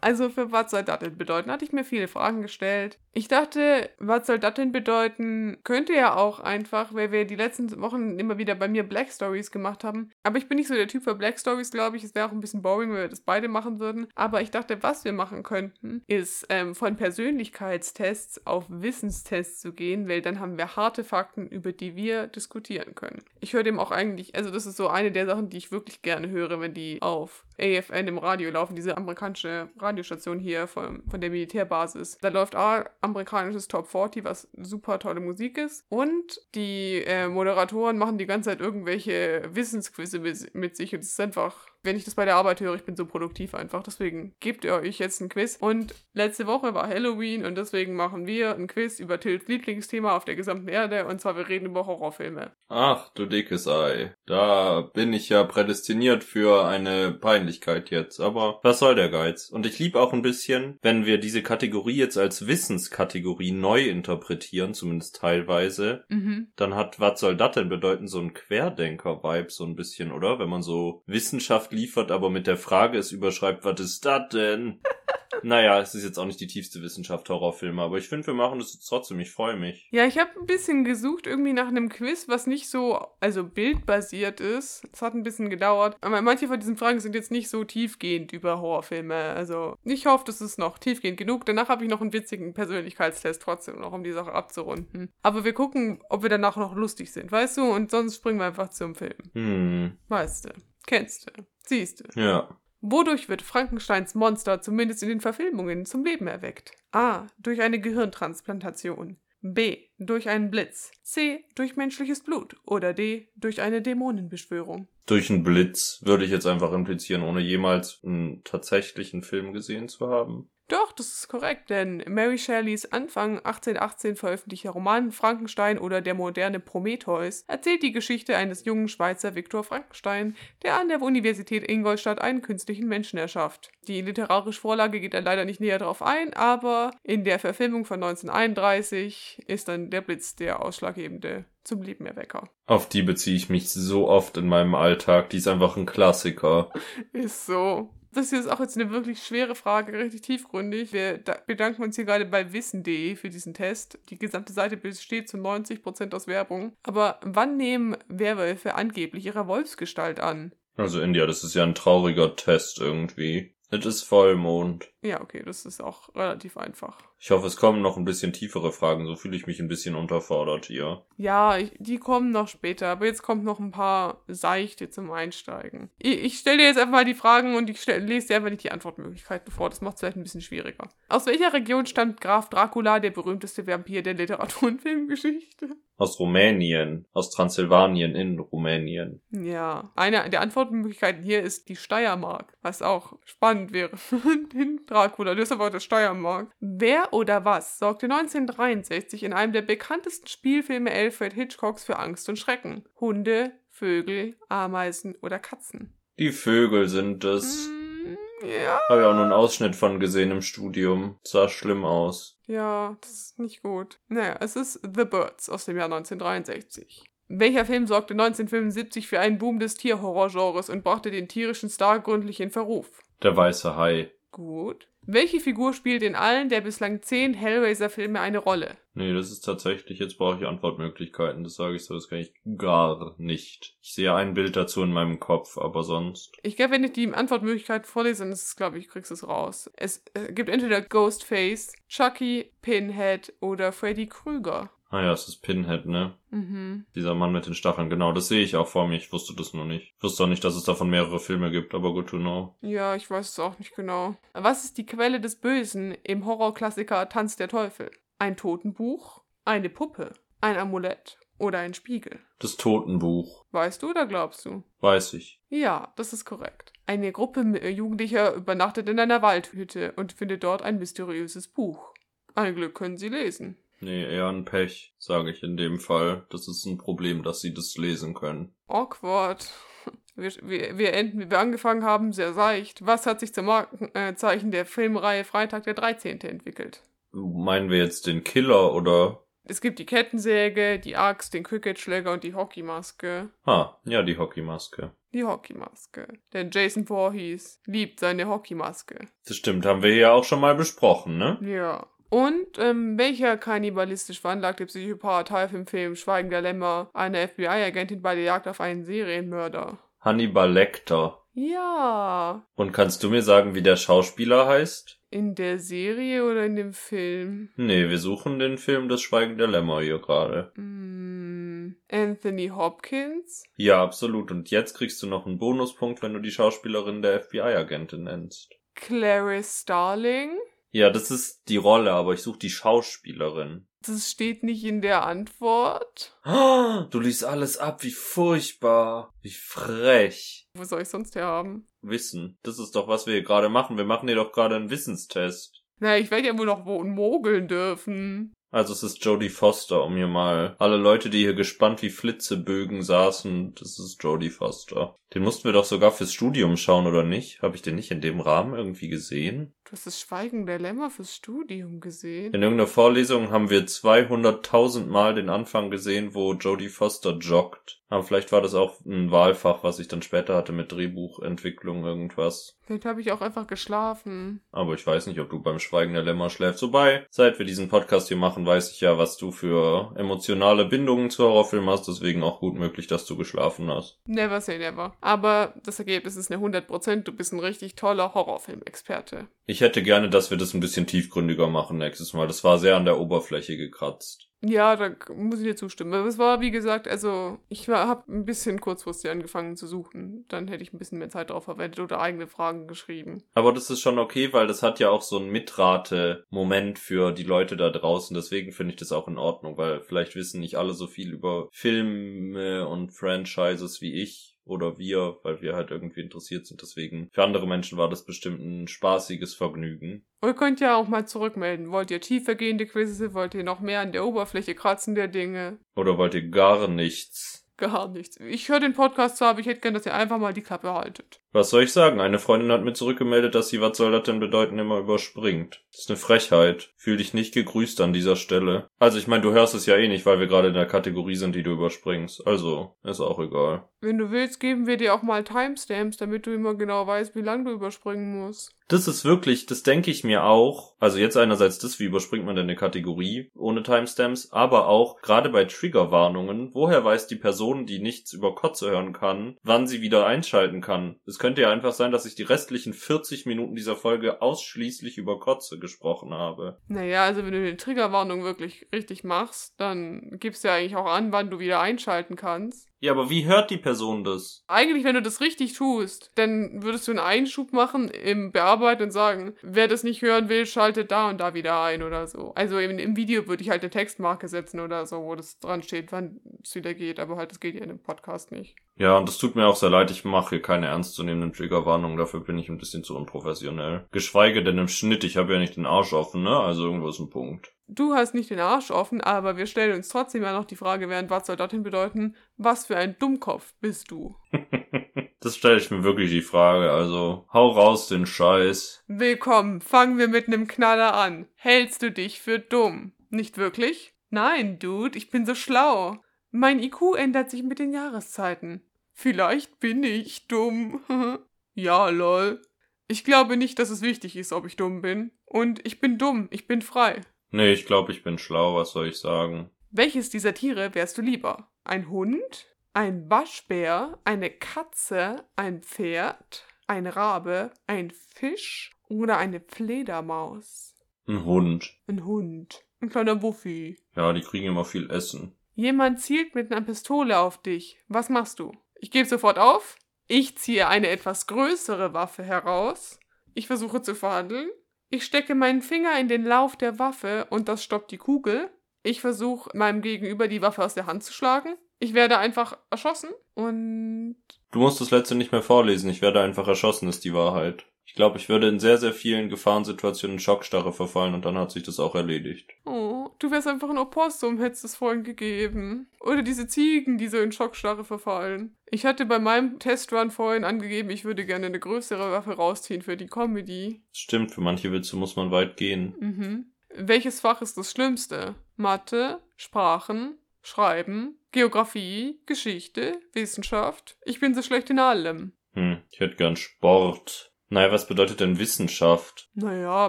Also für was soll das denn bedeuten? Hatte ich mir viele Fragen gestellt. Ich dachte, was soll das denn bedeuten? Könnte ja auch einfach, weil wir die letzten Wochen immer wieder bei mir Black Stories gemacht haben. Aber ich bin nicht so der Typ für Black Stories, glaube ich. Es wäre auch ein bisschen boring, wenn wir das beide machen würden. Aber ich dachte, was wir machen könnten, ist ähm, von Persönlichkeitstests auf Wissenstests zu gehen, weil dann haben wir harte Fakten, über die wir diskutieren können. Ich höre dem auch eigentlich, also das ist so eine der Sachen, die ich wirklich gerne höre, wenn die auf AFN im Radio laufen, diese amerikanische Radiostation hier von, von der Militärbasis. Da läuft auch amerikanisches Top 40, was super tolle Musik ist. Und die äh, Moderatoren machen die ganze Zeit irgendwelche Wissensquizze mit, mit sich und es ist einfach wenn ich das bei der Arbeit höre, ich bin so produktiv einfach. Deswegen gebt ihr euch jetzt ein Quiz. Und letzte Woche war Halloween und deswegen machen wir ein Quiz über Tilts Lieblingsthema auf der gesamten Erde. Und zwar, wir reden über Horrorfilme. Ach, du dickes Ei. Da bin ich ja prädestiniert für eine Peinlichkeit jetzt. Aber was soll der Geiz? Und ich liebe auch ein bisschen, wenn wir diese Kategorie jetzt als Wissenskategorie neu interpretieren, zumindest teilweise, Mhm. dann hat, was soll das denn bedeuten, so ein Querdenker-Vibe so ein bisschen, oder? Wenn man so Wissenschaft liefert, aber mit der Frage es überschreibt, was ist das denn? (laughs) naja, es ist jetzt auch nicht die tiefste Wissenschaft Horrorfilme, aber ich finde, wir machen das jetzt trotzdem. Ich freue mich. Ja, ich habe ein bisschen gesucht irgendwie nach einem Quiz, was nicht so, also bildbasiert ist. Es hat ein bisschen gedauert. Aber manche von diesen Fragen sind jetzt nicht so tiefgehend über Horrorfilme. Also ich hoffe, das ist noch tiefgehend genug. Danach habe ich noch einen witzigen Persönlichkeitstest trotzdem noch, um die Sache abzurunden. Aber wir gucken, ob wir danach noch lustig sind, weißt du? Und sonst springen wir einfach zum Film. Hm, Weißt du. Kennst du. Siehst du. ja. Wodurch wird Frankensteins Monster zumindest in den Verfilmungen zum Leben erweckt? A. Durch eine Gehirntransplantation. B. Durch einen Blitz. C. Durch menschliches Blut. Oder D. Durch eine Dämonenbeschwörung. Durch einen Blitz würde ich jetzt einfach implizieren, ohne jemals einen tatsächlichen Film gesehen zu haben. Doch, das ist korrekt, denn Mary Shelleys Anfang 1818 veröffentlichter Roman Frankenstein oder der moderne Prometheus erzählt die Geschichte eines jungen Schweizer Viktor Frankenstein, der an der Universität Ingolstadt einen künstlichen Menschen erschafft. Die literarische Vorlage geht dann leider nicht näher darauf ein, aber in der Verfilmung von 1931 ist dann der Blitz der ausschlaggebende zum Lebenerwecker. Auf die beziehe ich mich so oft in meinem Alltag. Die ist einfach ein Klassiker. (laughs) Ist so. Das hier ist auch jetzt eine wirklich schwere Frage, richtig tiefgründig. Wir da- bedanken uns hier gerade bei wissen.de für diesen Test. Die gesamte Seite besteht zu 90% aus Werbung. Aber wann nehmen Werwölfe angeblich ihre Wolfsgestalt an? Also India, das ist ja ein trauriger Test irgendwie. Es ist Vollmond. Ja, okay, das ist auch relativ einfach. Ich hoffe, es kommen noch ein bisschen tiefere Fragen, so fühle ich mich ein bisschen unterfordert hier. Ja, ich, die kommen noch später, aber jetzt kommt noch ein paar seichte zum Einsteigen. Ich, ich stelle dir jetzt einfach mal die Fragen und ich stell, lese dir einfach nicht die Antwortmöglichkeiten vor. Das macht es vielleicht ein bisschen schwieriger. Aus welcher Region stammt Graf Dracula, der berühmteste Vampir der Literatur- und Filmgeschichte? Aus Rumänien, aus Transsilvanien in Rumänien. Ja, eine der Antwortmöglichkeiten hier ist die Steiermark, was auch spannend wäre (laughs) den Dracula. Das ist aber auch der Steiermark. Wer oder was sorgte 1963 in einem der bekanntesten Spielfilme Alfred Hitchcocks für Angst und Schrecken? Hunde, Vögel, Ameisen oder Katzen? Die Vögel sind es. Mm, ja. Habe ich auch nur einen Ausschnitt von gesehen im Studium. Sah schlimm aus. Ja, das ist nicht gut. Naja, es ist The Birds aus dem Jahr 1963. Welcher Film sorgte 1975 für einen Boom des Tierhorrorgenres und brachte den tierischen Star gründlich in Verruf? Der weiße Hai. Gut. Welche Figur spielt in allen der bislang zehn Hellraiser-Filme eine Rolle? Nee, das ist tatsächlich, jetzt brauche ich Antwortmöglichkeiten. Das sage ich so, das kann ich gar nicht. Ich sehe ein Bild dazu in meinem Kopf, aber sonst. Ich glaube, wenn ich die Antwortmöglichkeit vorlese, dann ist es, glaube ich, kriegst du es raus. Es äh, gibt entweder Ghostface, Chucky, Pinhead oder Freddy Krüger. Ah ja, es ist Pinhead, ne? Mhm. Dieser Mann mit den Stacheln, genau, das sehe ich auch vor mir. Ich wusste das nur nicht. Ich wusste auch nicht, dass es davon mehrere Filme gibt, aber good to know. Ja, ich weiß es auch nicht genau. Was ist die Quelle des Bösen im Horrorklassiker Tanz der Teufel? Ein Totenbuch, eine Puppe, ein Amulett oder ein Spiegel? Das Totenbuch. Weißt du oder glaubst du? Weiß ich. Ja, das ist korrekt. Eine Gruppe mi- Jugendlicher übernachtet in einer Waldhütte und findet dort ein mysteriöses Buch. Ein Glück können sie lesen. Nee, eher ein Pech, sage ich in dem Fall. Das ist ein Problem, dass sie das lesen können. Awkward. (laughs) Wir, wir, wir enden, wie wir angefangen haben, sehr seicht. Was hat sich zum Markenzeichen der Filmreihe Freitag der 13. entwickelt? Meinen wir jetzt den Killer oder? Es gibt die Kettensäge, die Axt, den Cricketschläger und die Hockeymaske. Ah, ja, die Hockeymaske. Die Hockeymaske. Denn Jason Voorhees liebt seine Hockeymaske. Das stimmt, haben wir ja auch schon mal besprochen, ne? Ja. Und ähm, welcher kannibalistisch veranlagte Psychopath half im Film Schweigen der Lämmer einer FBI-Agentin bei der Jagd auf einen Serienmörder? Hannibal Lecter. Ja. Und kannst du mir sagen, wie der Schauspieler heißt? In der Serie oder in dem Film? Nee, wir suchen den Film Das Schweigen der Lämmer hier gerade. Hm, Anthony Hopkins? Ja, absolut. Und jetzt kriegst du noch einen Bonuspunkt, wenn du die Schauspielerin der FBI-Agentin nennst. Clarice Starling? Ja, das ist die Rolle, aber ich suche die Schauspielerin. Das steht nicht in der Antwort. Du liest alles ab, wie furchtbar. Wie frech. Wo soll ich sonst her haben? Wissen. Das ist doch, was wir hier gerade machen. Wir machen hier doch gerade einen Wissenstest. Na, ich werde ja wohl noch mogeln dürfen. Also es ist Jodie Foster, um hier mal alle Leute, die hier gespannt wie Flitzebögen saßen, das ist Jodie Foster. Den mussten wir doch sogar fürs Studium schauen, oder nicht? Habe ich den nicht in dem Rahmen irgendwie gesehen? Du hast das Schweigen der Lämmer fürs Studium gesehen. In irgendeiner Vorlesung haben wir 200.000 Mal den Anfang gesehen, wo Jodie Foster joggt. Aber vielleicht war das auch ein Wahlfach, was ich dann später hatte mit Drehbuchentwicklung irgendwas. Vielleicht habe ich auch einfach geschlafen. Aber ich weiß nicht, ob du beim Schweigen der Lämmer schläfst. Wobei, seit wir diesen Podcast hier machen, weiß ich ja, was du für emotionale Bindungen zu Horrorfilmen hast. Deswegen auch gut möglich, dass du geschlafen hast. Never say never. Aber das Ergebnis ist eine 100%. Du bist ein richtig toller Horrorfilmexperte. Ich hätte gerne, dass wir das ein bisschen tiefgründiger machen nächstes Mal. Das war sehr an der Oberfläche gekratzt. Ja, da muss ich dir zustimmen. Aber es war, wie gesagt, also ich habe ein bisschen kurzfristig angefangen zu suchen. Dann hätte ich ein bisschen mehr Zeit darauf verwendet oder eigene Fragen geschrieben. Aber das ist schon okay, weil das hat ja auch so einen Mitrate-Moment für die Leute da draußen. Deswegen finde ich das auch in Ordnung, weil vielleicht wissen nicht alle so viel über Filme und Franchises wie ich oder wir, weil wir halt irgendwie interessiert sind. Deswegen, für andere Menschen war das bestimmt ein spaßiges Vergnügen. Und ihr könnt ja auch mal zurückmelden. Wollt ihr tiefergehende Quizze? Wollt ihr noch mehr an der Oberfläche kratzen der Dinge? Oder wollt ihr gar nichts? Gar nichts. Ich höre den Podcast zwar, aber ich hätte gern, dass ihr einfach mal die Klappe haltet. Was soll ich sagen? Eine Freundin hat mir zurückgemeldet, dass sie was soll das denn bedeuten immer überspringt. Das ist eine Frechheit. Fühl dich nicht gegrüßt an dieser Stelle. Also ich meine, du hörst es ja eh nicht, weil wir gerade in der Kategorie sind, die du überspringst. Also, ist auch egal. Wenn du willst, geben wir dir auch mal Timestamps, damit du immer genau weißt, wie lange du überspringen musst. Das ist wirklich, das denke ich mir auch. Also jetzt einerseits das, wie überspringt man denn eine Kategorie ohne Timestamps, aber auch gerade bei Triggerwarnungen, woher weiß die Person, die nichts über Kotze hören kann, wann sie wieder einschalten kann? Es könnte ja einfach sein, dass ich die restlichen 40 Minuten dieser Folge ausschließlich über Kotze gesprochen habe. Naja, also wenn du die Triggerwarnung wirklich richtig machst, dann gibst du ja eigentlich auch an, wann du wieder einschalten kannst. Ja, aber wie hört die Person das? Eigentlich, wenn du das richtig tust, dann würdest du einen Einschub machen im Bearbeiten und sagen, wer das nicht hören will, schaltet da und da wieder ein oder so. Also im, im Video würde ich halt eine Textmarke setzen oder so, wo das dran steht, wann es wieder geht, aber halt, das geht ja in dem Podcast nicht. Ja, und das tut mir auch sehr leid, ich mache hier keine ernstzunehmenden Triggerwarnungen, dafür bin ich ein bisschen zu unprofessionell. Geschweige denn im Schnitt, ich habe ja nicht den Arsch offen, ne? Also irgendwo ist ein Punkt. Du hast nicht den Arsch offen, aber wir stellen uns trotzdem ja noch die Frage, während was soll dorthin bedeuten, was für ein Dummkopf bist du? (laughs) das stelle ich mir wirklich die Frage, also hau raus den Scheiß. Willkommen, fangen wir mit nem Knaller an. Hältst du dich für dumm? Nicht wirklich? Nein, Dude, ich bin so schlau. Mein IQ ändert sich mit den Jahreszeiten. Vielleicht bin ich dumm. (laughs) ja, lol. Ich glaube nicht, dass es wichtig ist, ob ich dumm bin. Und ich bin dumm, ich bin frei. Nee, ich glaube, ich bin schlau, was soll ich sagen? Welches dieser Tiere wärst du lieber? Ein Hund? Ein Waschbär? Eine Katze? Ein Pferd? Ein Rabe? Ein Fisch? Oder eine Fledermaus? Ein Hund. Ein Hund. Ein kleiner Wuffi. Ja, die kriegen immer viel Essen. Jemand zielt mit einer Pistole auf dich. Was machst du? Ich gebe sofort auf. Ich ziehe eine etwas größere Waffe heraus. Ich versuche zu verhandeln. Ich stecke meinen Finger in den Lauf der Waffe und das stoppt die Kugel. Ich versuche meinem Gegenüber die Waffe aus der Hand zu schlagen. Ich werde einfach erschossen und Du musst das letzte nicht mehr vorlesen, ich werde einfach erschossen, ist die Wahrheit. Ich glaube, ich würde in sehr, sehr vielen Gefahrensituationen in Schockstarre verfallen und dann hat sich das auch erledigt. oh, du wärst einfach ein Opossum, hättest es vorhin gegeben. Oder diese Ziegen, die so in Schockstarre verfallen. Ich hatte bei meinem Testrun vorhin angegeben, ich würde gerne eine größere Waffe rausziehen für die Comedy. Stimmt, für manche Witze muss man weit gehen. Mhm. Welches Fach ist das Schlimmste? Mathe, Sprachen, Schreiben, Geografie, Geschichte, Wissenschaft. Ich bin so schlecht in allem. Hm, ich hätte gern Sport. Naja, was bedeutet denn Wissenschaft? Naja,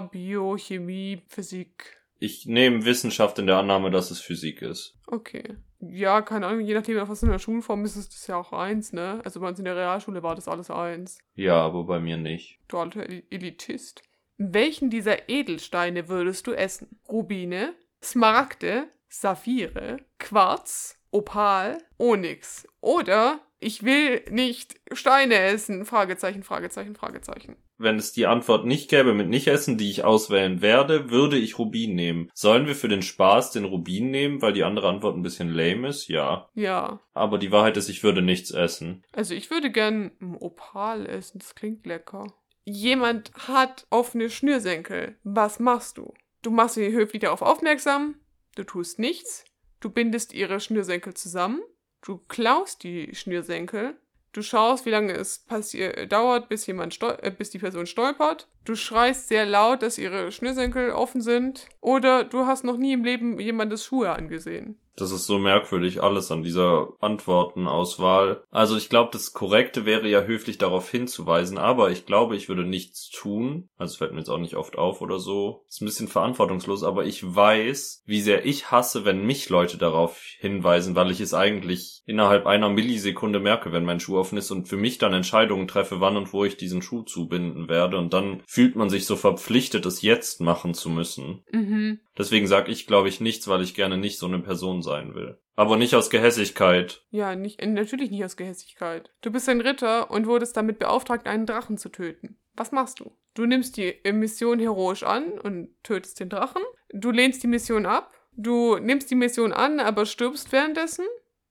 Bio, Chemie, Physik. Ich nehme Wissenschaft in der Annahme, dass es Physik ist. Okay. Ja, keine Ahnung, je nachdem, was in der Schulform ist, ist das ja auch eins, ne? Also bei uns in der Realschule war das alles eins. Ja, aber bei mir nicht. Du alter El- Elitist. Welchen dieser Edelsteine würdest du essen? Rubine, Smaragde, Saphire, Quarz, Opal, Onyx. Oder ich will nicht Steine essen. Fragezeichen, Fragezeichen, Fragezeichen. Wenn es die Antwort nicht gäbe mit Nicht-Essen, die ich auswählen werde, würde ich Rubin nehmen. Sollen wir für den Spaß den Rubin nehmen, weil die andere Antwort ein bisschen lame ist? Ja. Ja. Aber die Wahrheit ist, ich würde nichts essen. Also ich würde gern ein Opal essen. Das klingt lecker. Jemand hat offene Schnürsenkel. Was machst du? Du machst sie höflich darauf aufmerksam. Du tust nichts. Du bindest ihre Schnürsenkel zusammen. Du klaust die Schnürsenkel. Du schaust, wie lange es passi- dauert, bis, jemand äh, bis die Person stolpert. Du schreist sehr laut, dass ihre Schnürsenkel offen sind. Oder du hast noch nie im Leben jemandes Schuhe angesehen. Das ist so merkwürdig alles an dieser Antwortenauswahl. Also ich glaube, das Korrekte wäre ja höflich darauf hinzuweisen, aber ich glaube, ich würde nichts tun. Also fällt mir jetzt auch nicht oft auf oder so. Ist ein bisschen verantwortungslos, aber ich weiß, wie sehr ich hasse, wenn mich Leute darauf hinweisen, weil ich es eigentlich innerhalb einer Millisekunde merke, wenn mein Schuh offen ist und für mich dann Entscheidungen treffe, wann und wo ich diesen Schuh zubinden werde und dann fühlt man sich so verpflichtet, es jetzt machen zu müssen. Mhm. Deswegen sag ich, glaube ich, nichts, weil ich gerne nicht so eine Person sein will. Aber nicht aus Gehässigkeit. Ja, nicht, äh, natürlich nicht aus Gehässigkeit. Du bist ein Ritter und wurdest damit beauftragt, einen Drachen zu töten. Was machst du? Du nimmst die äh, Mission heroisch an und tötest den Drachen. Du lehnst die Mission ab. Du nimmst die Mission an, aber stirbst währenddessen.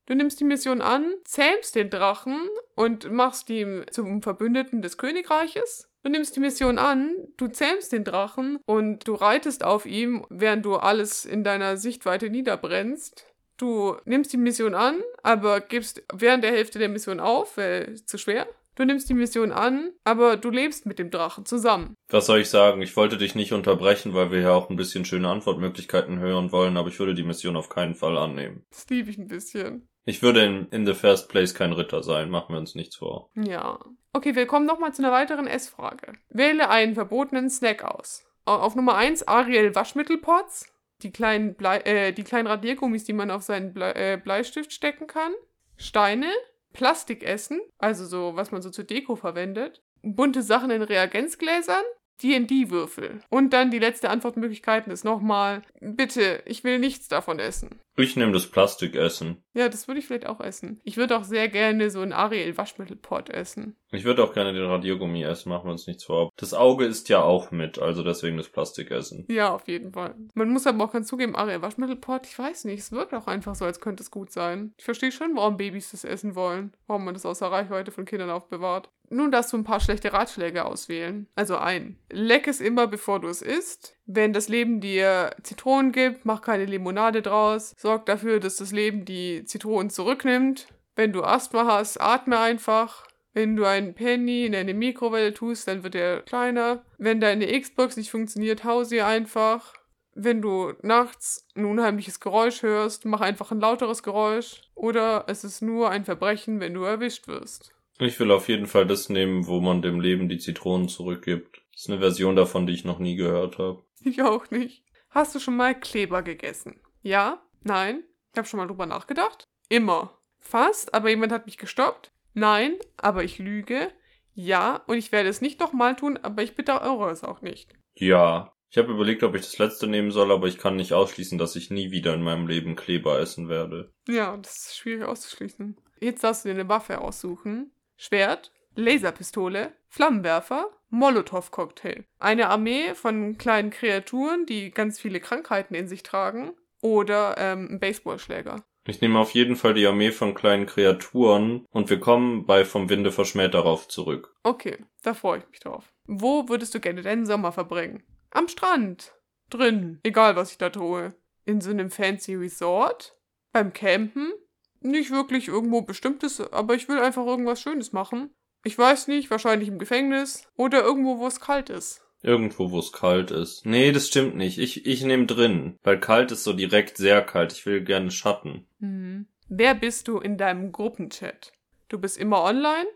Du nimmst die Mission an, zähmst den Drachen und machst ihn zum Verbündeten des Königreiches. Du nimmst die Mission an, du zähmst den Drachen und du reitest auf ihm, während du alles in deiner Sichtweite niederbrennst. Du nimmst die Mission an, aber gibst während der Hälfte der Mission auf, weil zu schwer. Du nimmst die Mission an, aber du lebst mit dem Drachen zusammen. Was soll ich sagen? Ich wollte dich nicht unterbrechen, weil wir ja auch ein bisschen schöne Antwortmöglichkeiten hören wollen, aber ich würde die Mission auf keinen Fall annehmen. Das liebe ich ein bisschen. Ich würde in, in the first place kein Ritter sein, machen wir uns nichts vor. Ja. Okay, wir kommen nochmal zu einer weiteren Essfrage. Wähle einen verbotenen Snack aus. Au- Auf Nummer 1 Ariel Waschmittelpots. Die kleinen, Blei äh, die kleinen Radiergummis, die man auf seinen Blei äh, Bleistift stecken kann. Steine. Plastikessen, also so, was man so zur Deko verwendet. Bunte Sachen in Reagenzgläsern. D&D-Würfel. Und dann die letzte Antwortmöglichkeit ist nochmal, bitte, ich will nichts davon essen. Ich nehme das Plastikessen. Ja, das würde ich vielleicht auch essen. Ich würde auch sehr gerne so einen Ariel Waschmittelpot essen. Ich würde auch gerne den Radiergummi essen, machen wir uns nichts vor. Das Auge ist ja auch mit, also deswegen das Plastikessen. Ja, auf jeden Fall. Man muss aber auch ganz zugeben, Ariel Waschmittelpot, ich weiß nicht, es wirkt auch einfach so, als könnte es gut sein. Ich verstehe schon, warum Babys das essen wollen. Warum man das außer Reichweite von Kindern aufbewahrt. Nun darfst du ein paar schlechte Ratschläge auswählen. Also ein. Leck es immer, bevor du es isst. Wenn das Leben dir Zitronen gibt, mach keine Limonade draus. Sorg dafür, dass das Leben die Zitronen zurücknimmt. Wenn du Asthma hast, atme einfach. Wenn du einen Penny in eine Mikrowelle tust, dann wird er kleiner. Wenn deine Xbox nicht funktioniert, hau sie einfach. Wenn du nachts ein unheimliches Geräusch hörst, mach einfach ein lauteres Geräusch. Oder es ist nur ein Verbrechen, wenn du erwischt wirst. Ich will auf jeden Fall das nehmen, wo man dem Leben die Zitronen zurückgibt. Das ist eine Version davon, die ich noch nie gehört habe. Ich auch nicht. Hast du schon mal Kleber gegessen? Ja? Nein? Ich habe schon mal drüber nachgedacht? Immer. Fast, aber jemand hat mich gestoppt? Nein, aber ich lüge. Ja, und ich werde es nicht nochmal tun, aber ich bedauere es auch nicht. Ja. Ich habe überlegt, ob ich das letzte nehmen soll, aber ich kann nicht ausschließen, dass ich nie wieder in meinem Leben Kleber essen werde. Ja, das ist schwierig auszuschließen. Jetzt darfst du dir eine Waffe aussuchen. Schwert, Laserpistole, Flammenwerfer, Molotow-Cocktail. Eine Armee von kleinen Kreaturen, die ganz viele Krankheiten in sich tragen. Oder ähm, ein Baseballschläger. Ich nehme auf jeden Fall die Armee von kleinen Kreaturen und wir kommen bei Vom Winde verschmäht darauf zurück. Okay, da freue ich mich drauf. Wo würdest du gerne deinen Sommer verbringen? Am Strand. Drin. Egal, was ich da tue. In so einem fancy Resort? Beim Campen? Nicht wirklich irgendwo bestimmtes, aber ich will einfach irgendwas Schönes machen. Ich weiß nicht, wahrscheinlich im Gefängnis oder irgendwo, wo es kalt ist. Irgendwo, wo es kalt ist. Nee, das stimmt nicht. Ich, ich nehme drin, weil kalt ist so direkt sehr kalt. Ich will gerne Schatten. Mhm. Wer bist du in deinem Gruppenchat? Du bist immer online?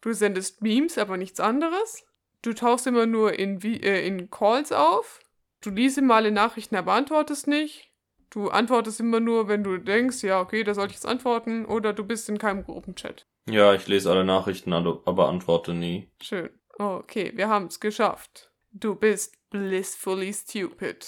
Du sendest Memes, aber nichts anderes? Du tauchst immer nur in, äh, in Calls auf? Du liest immer alle Nachrichten, aber antwortest nicht? Du antwortest immer nur, wenn du denkst, ja, okay, da sollte ich jetzt antworten, oder du bist in keinem Gruppenchat. Ja, ich lese alle Nachrichten, aber antworte nie. Schön. Okay, wir haben es geschafft. Du bist blissfully stupid.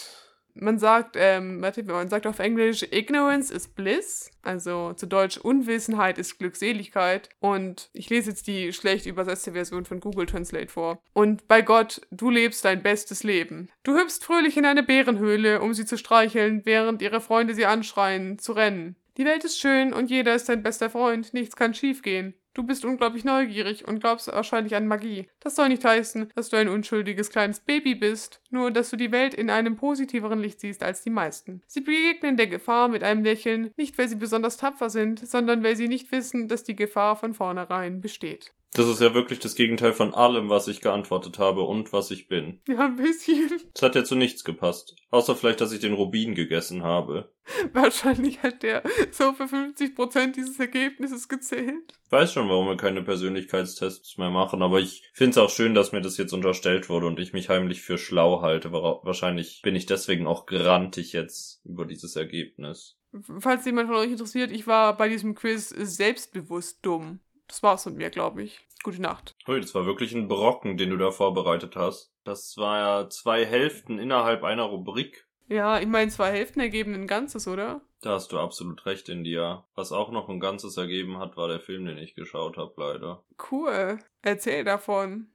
Man sagt, ähm, warte, man sagt auf Englisch, Ignorance is bliss. Also zu Deutsch, Unwissenheit ist Glückseligkeit. Und ich lese jetzt die schlecht übersetzte Version von Google Translate vor. Und bei Gott, du lebst dein bestes Leben. Du hüpfst fröhlich in eine Bärenhöhle, um sie zu streicheln, während ihre Freunde sie anschreien, zu rennen. Die Welt ist schön und jeder ist dein bester Freund. Nichts kann schiefgehen. Du bist unglaublich neugierig und glaubst wahrscheinlich an Magie. Das soll nicht heißen, dass du ein unschuldiges kleines Baby bist, nur dass du die Welt in einem positiveren Licht siehst als die meisten. Sie begegnen der Gefahr mit einem Lächeln, nicht weil sie besonders tapfer sind, sondern weil sie nicht wissen, dass die Gefahr von vornherein besteht. Das ist ja wirklich das Gegenteil von allem, was ich geantwortet habe und was ich bin. Ja, ein bisschen. Es hat ja zu nichts gepasst. Außer vielleicht, dass ich den Rubin gegessen habe. Wahrscheinlich hat der so für 50% dieses Ergebnisses gezählt. Ich weiß schon, warum wir keine Persönlichkeitstests mehr machen, aber ich finde es auch schön, dass mir das jetzt unterstellt wurde und ich mich heimlich für schlau halte. Wahrscheinlich bin ich deswegen auch grantig jetzt über dieses Ergebnis. Falls jemand von euch interessiert, ich war bei diesem Quiz selbstbewusst dumm. Das war's mit mir, glaube ich. Gute Nacht. Hui, das war wirklich ein Brocken, den du da vorbereitet hast. Das war ja zwei Hälften innerhalb einer Rubrik. Ja, ich meine, zwei Hälften ergeben ein Ganzes, oder? Da hast du absolut recht, India. Was auch noch ein Ganzes ergeben hat, war der Film, den ich geschaut habe, leider. Cool. Erzähl davon.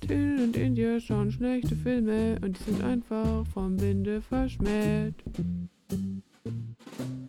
Till und India schauen schlechte Filme und die sind einfach vom Winde verschmäht. Thank you.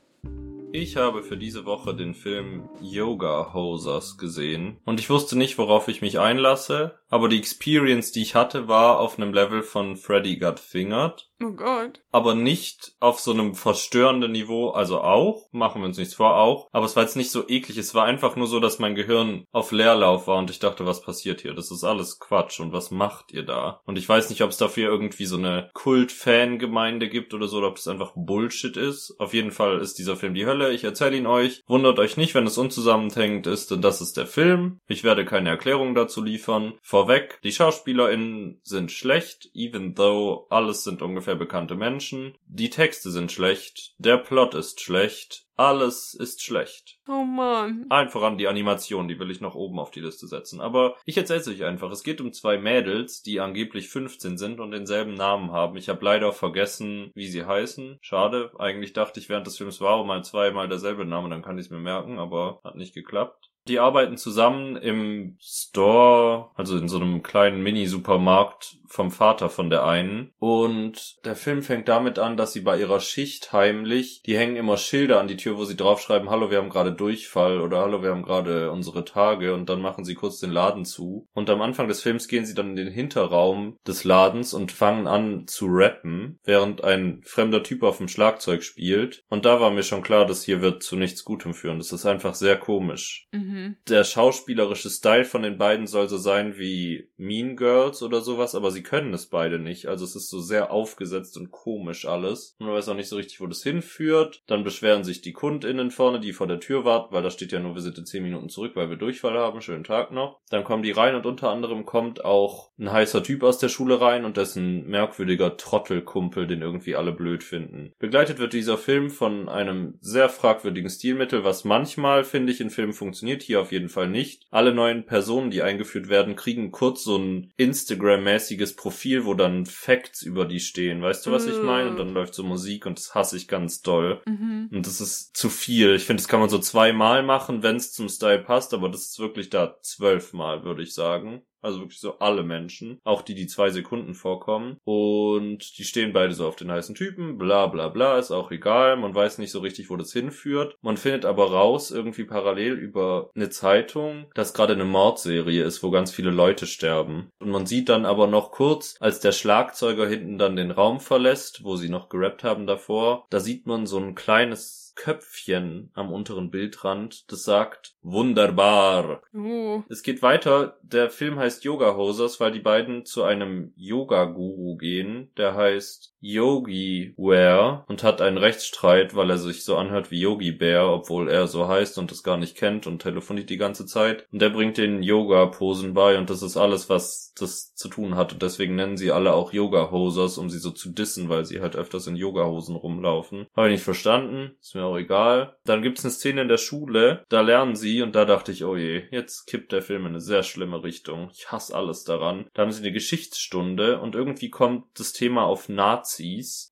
Ich habe für diese Woche den Film Yoga Hosers gesehen und ich wusste nicht, worauf ich mich einlasse, aber die Experience, die ich hatte, war auf einem Level von Freddy Got Fingered. Oh Gott. Aber nicht auf so einem verstörenden Niveau, also auch, machen wir uns nichts vor, auch. Aber es war jetzt nicht so eklig, es war einfach nur so, dass mein Gehirn auf Leerlauf war und ich dachte, was passiert hier? Das ist alles Quatsch und was macht ihr da? Und ich weiß nicht, ob es dafür irgendwie so eine Kult-Fan-Gemeinde gibt oder so, oder ob es einfach Bullshit ist. Auf jeden Fall ist dieser Film die Hölle, ich erzähle ihn euch. Wundert euch nicht, wenn es unzusammenhängend ist, denn das ist der Film. Ich werde keine Erklärung dazu liefern. Vorweg, die SchauspielerInnen sind schlecht, even though alles sind ungefähr bekannte Menschen. Die Texte sind schlecht, der Plot ist schlecht, alles ist schlecht. Oh Mann. Allen voran die Animation, die will ich noch oben auf die Liste setzen. Aber ich erzähl's euch einfach. Es geht um zwei Mädels, die angeblich 15 sind und denselben Namen haben. Ich habe leider vergessen, wie sie heißen. Schade. Eigentlich dachte ich während des Films war auch mal zweimal derselbe Name, dann kann ich es mir merken, aber hat nicht geklappt. Die arbeiten zusammen im Store, also in so einem kleinen Mini-Supermarkt vom Vater von der einen. Und der Film fängt damit an, dass sie bei ihrer Schicht heimlich, die hängen immer Schilder an die Tür, wo sie draufschreiben, hallo, wir haben gerade Durchfall oder hallo, wir haben gerade unsere Tage und dann machen sie kurz den Laden zu. Und am Anfang des Films gehen sie dann in den Hinterraum des Ladens und fangen an zu rappen, während ein fremder Typ auf dem Schlagzeug spielt. Und da war mir schon klar, dass hier wird zu nichts Gutem führen. Das ist einfach sehr komisch. Mhm. Der schauspielerische Style von den beiden soll so sein wie Mean Girls oder sowas, aber sie können es beide nicht. Also es ist so sehr aufgesetzt und komisch alles. Man weiß auch nicht so richtig, wo das hinführt. Dann beschweren sich die KundInnen vorne, die vor der Tür warten, weil da steht ja nur, wir sind in 10 Minuten zurück, weil wir Durchfall haben. Schönen Tag noch. Dann kommen die rein und unter anderem kommt auch ein heißer Typ aus der Schule rein und dessen merkwürdiger Trottelkumpel, den irgendwie alle blöd finden. Begleitet wird dieser Film von einem sehr fragwürdigen Stilmittel, was manchmal, finde ich, in Filmen funktioniert, hier auf jeden Fall nicht. Alle neuen Personen, die eingeführt werden, kriegen kurz so ein Instagram-mäßiges Profil, wo dann Facts über die stehen. Weißt du, was ich meine? Und dann läuft so Musik und das hasse ich ganz doll. Mhm. Und das ist zu viel. Ich finde, das kann man so zweimal machen, wenn es zum Style passt, aber das ist wirklich da zwölfmal, würde ich sagen. Also wirklich so alle Menschen. Auch die, die zwei Sekunden vorkommen. Und die stehen beide so auf den heißen Typen. Bla bla bla. Ist auch egal. Man weiß nicht so richtig, wo das hinführt. Man findet aber raus, irgendwie parallel über eine Zeitung, dass gerade eine Mordserie ist, wo ganz viele Leute sterben. Und man sieht dann aber noch kurz, als der Schlagzeuger hinten dann den Raum verlässt, wo sie noch gerappt haben davor, da sieht man so ein kleines Köpfchen am unteren Bildrand, das sagt wunderbar. Uh. Es geht weiter. Der Film heißt Yoga Hosers, weil die beiden zu einem Yoga-Guru gehen. Der heißt Yogi Ware und hat einen Rechtsstreit, weil er sich so anhört wie Yogi Bear, obwohl er so heißt und es gar nicht kennt und telefoniert die ganze Zeit. Und der bringt den Yoga-Posen bei und das ist alles, was das zu tun hat. Und deswegen nennen sie alle auch Yoga-Hosers, um sie so zu dissen, weil sie halt öfters in Yoga-Hosen rumlaufen. Habe ich nicht verstanden. Ist mir auch egal. Dann gibt's eine Szene in der Schule, da lernen sie und da dachte ich, oh je, jetzt kippt der Film in eine sehr schlimme Richtung. Ich hasse alles daran. Da haben sie eine Geschichtsstunde und irgendwie kommt das Thema auf Nazis.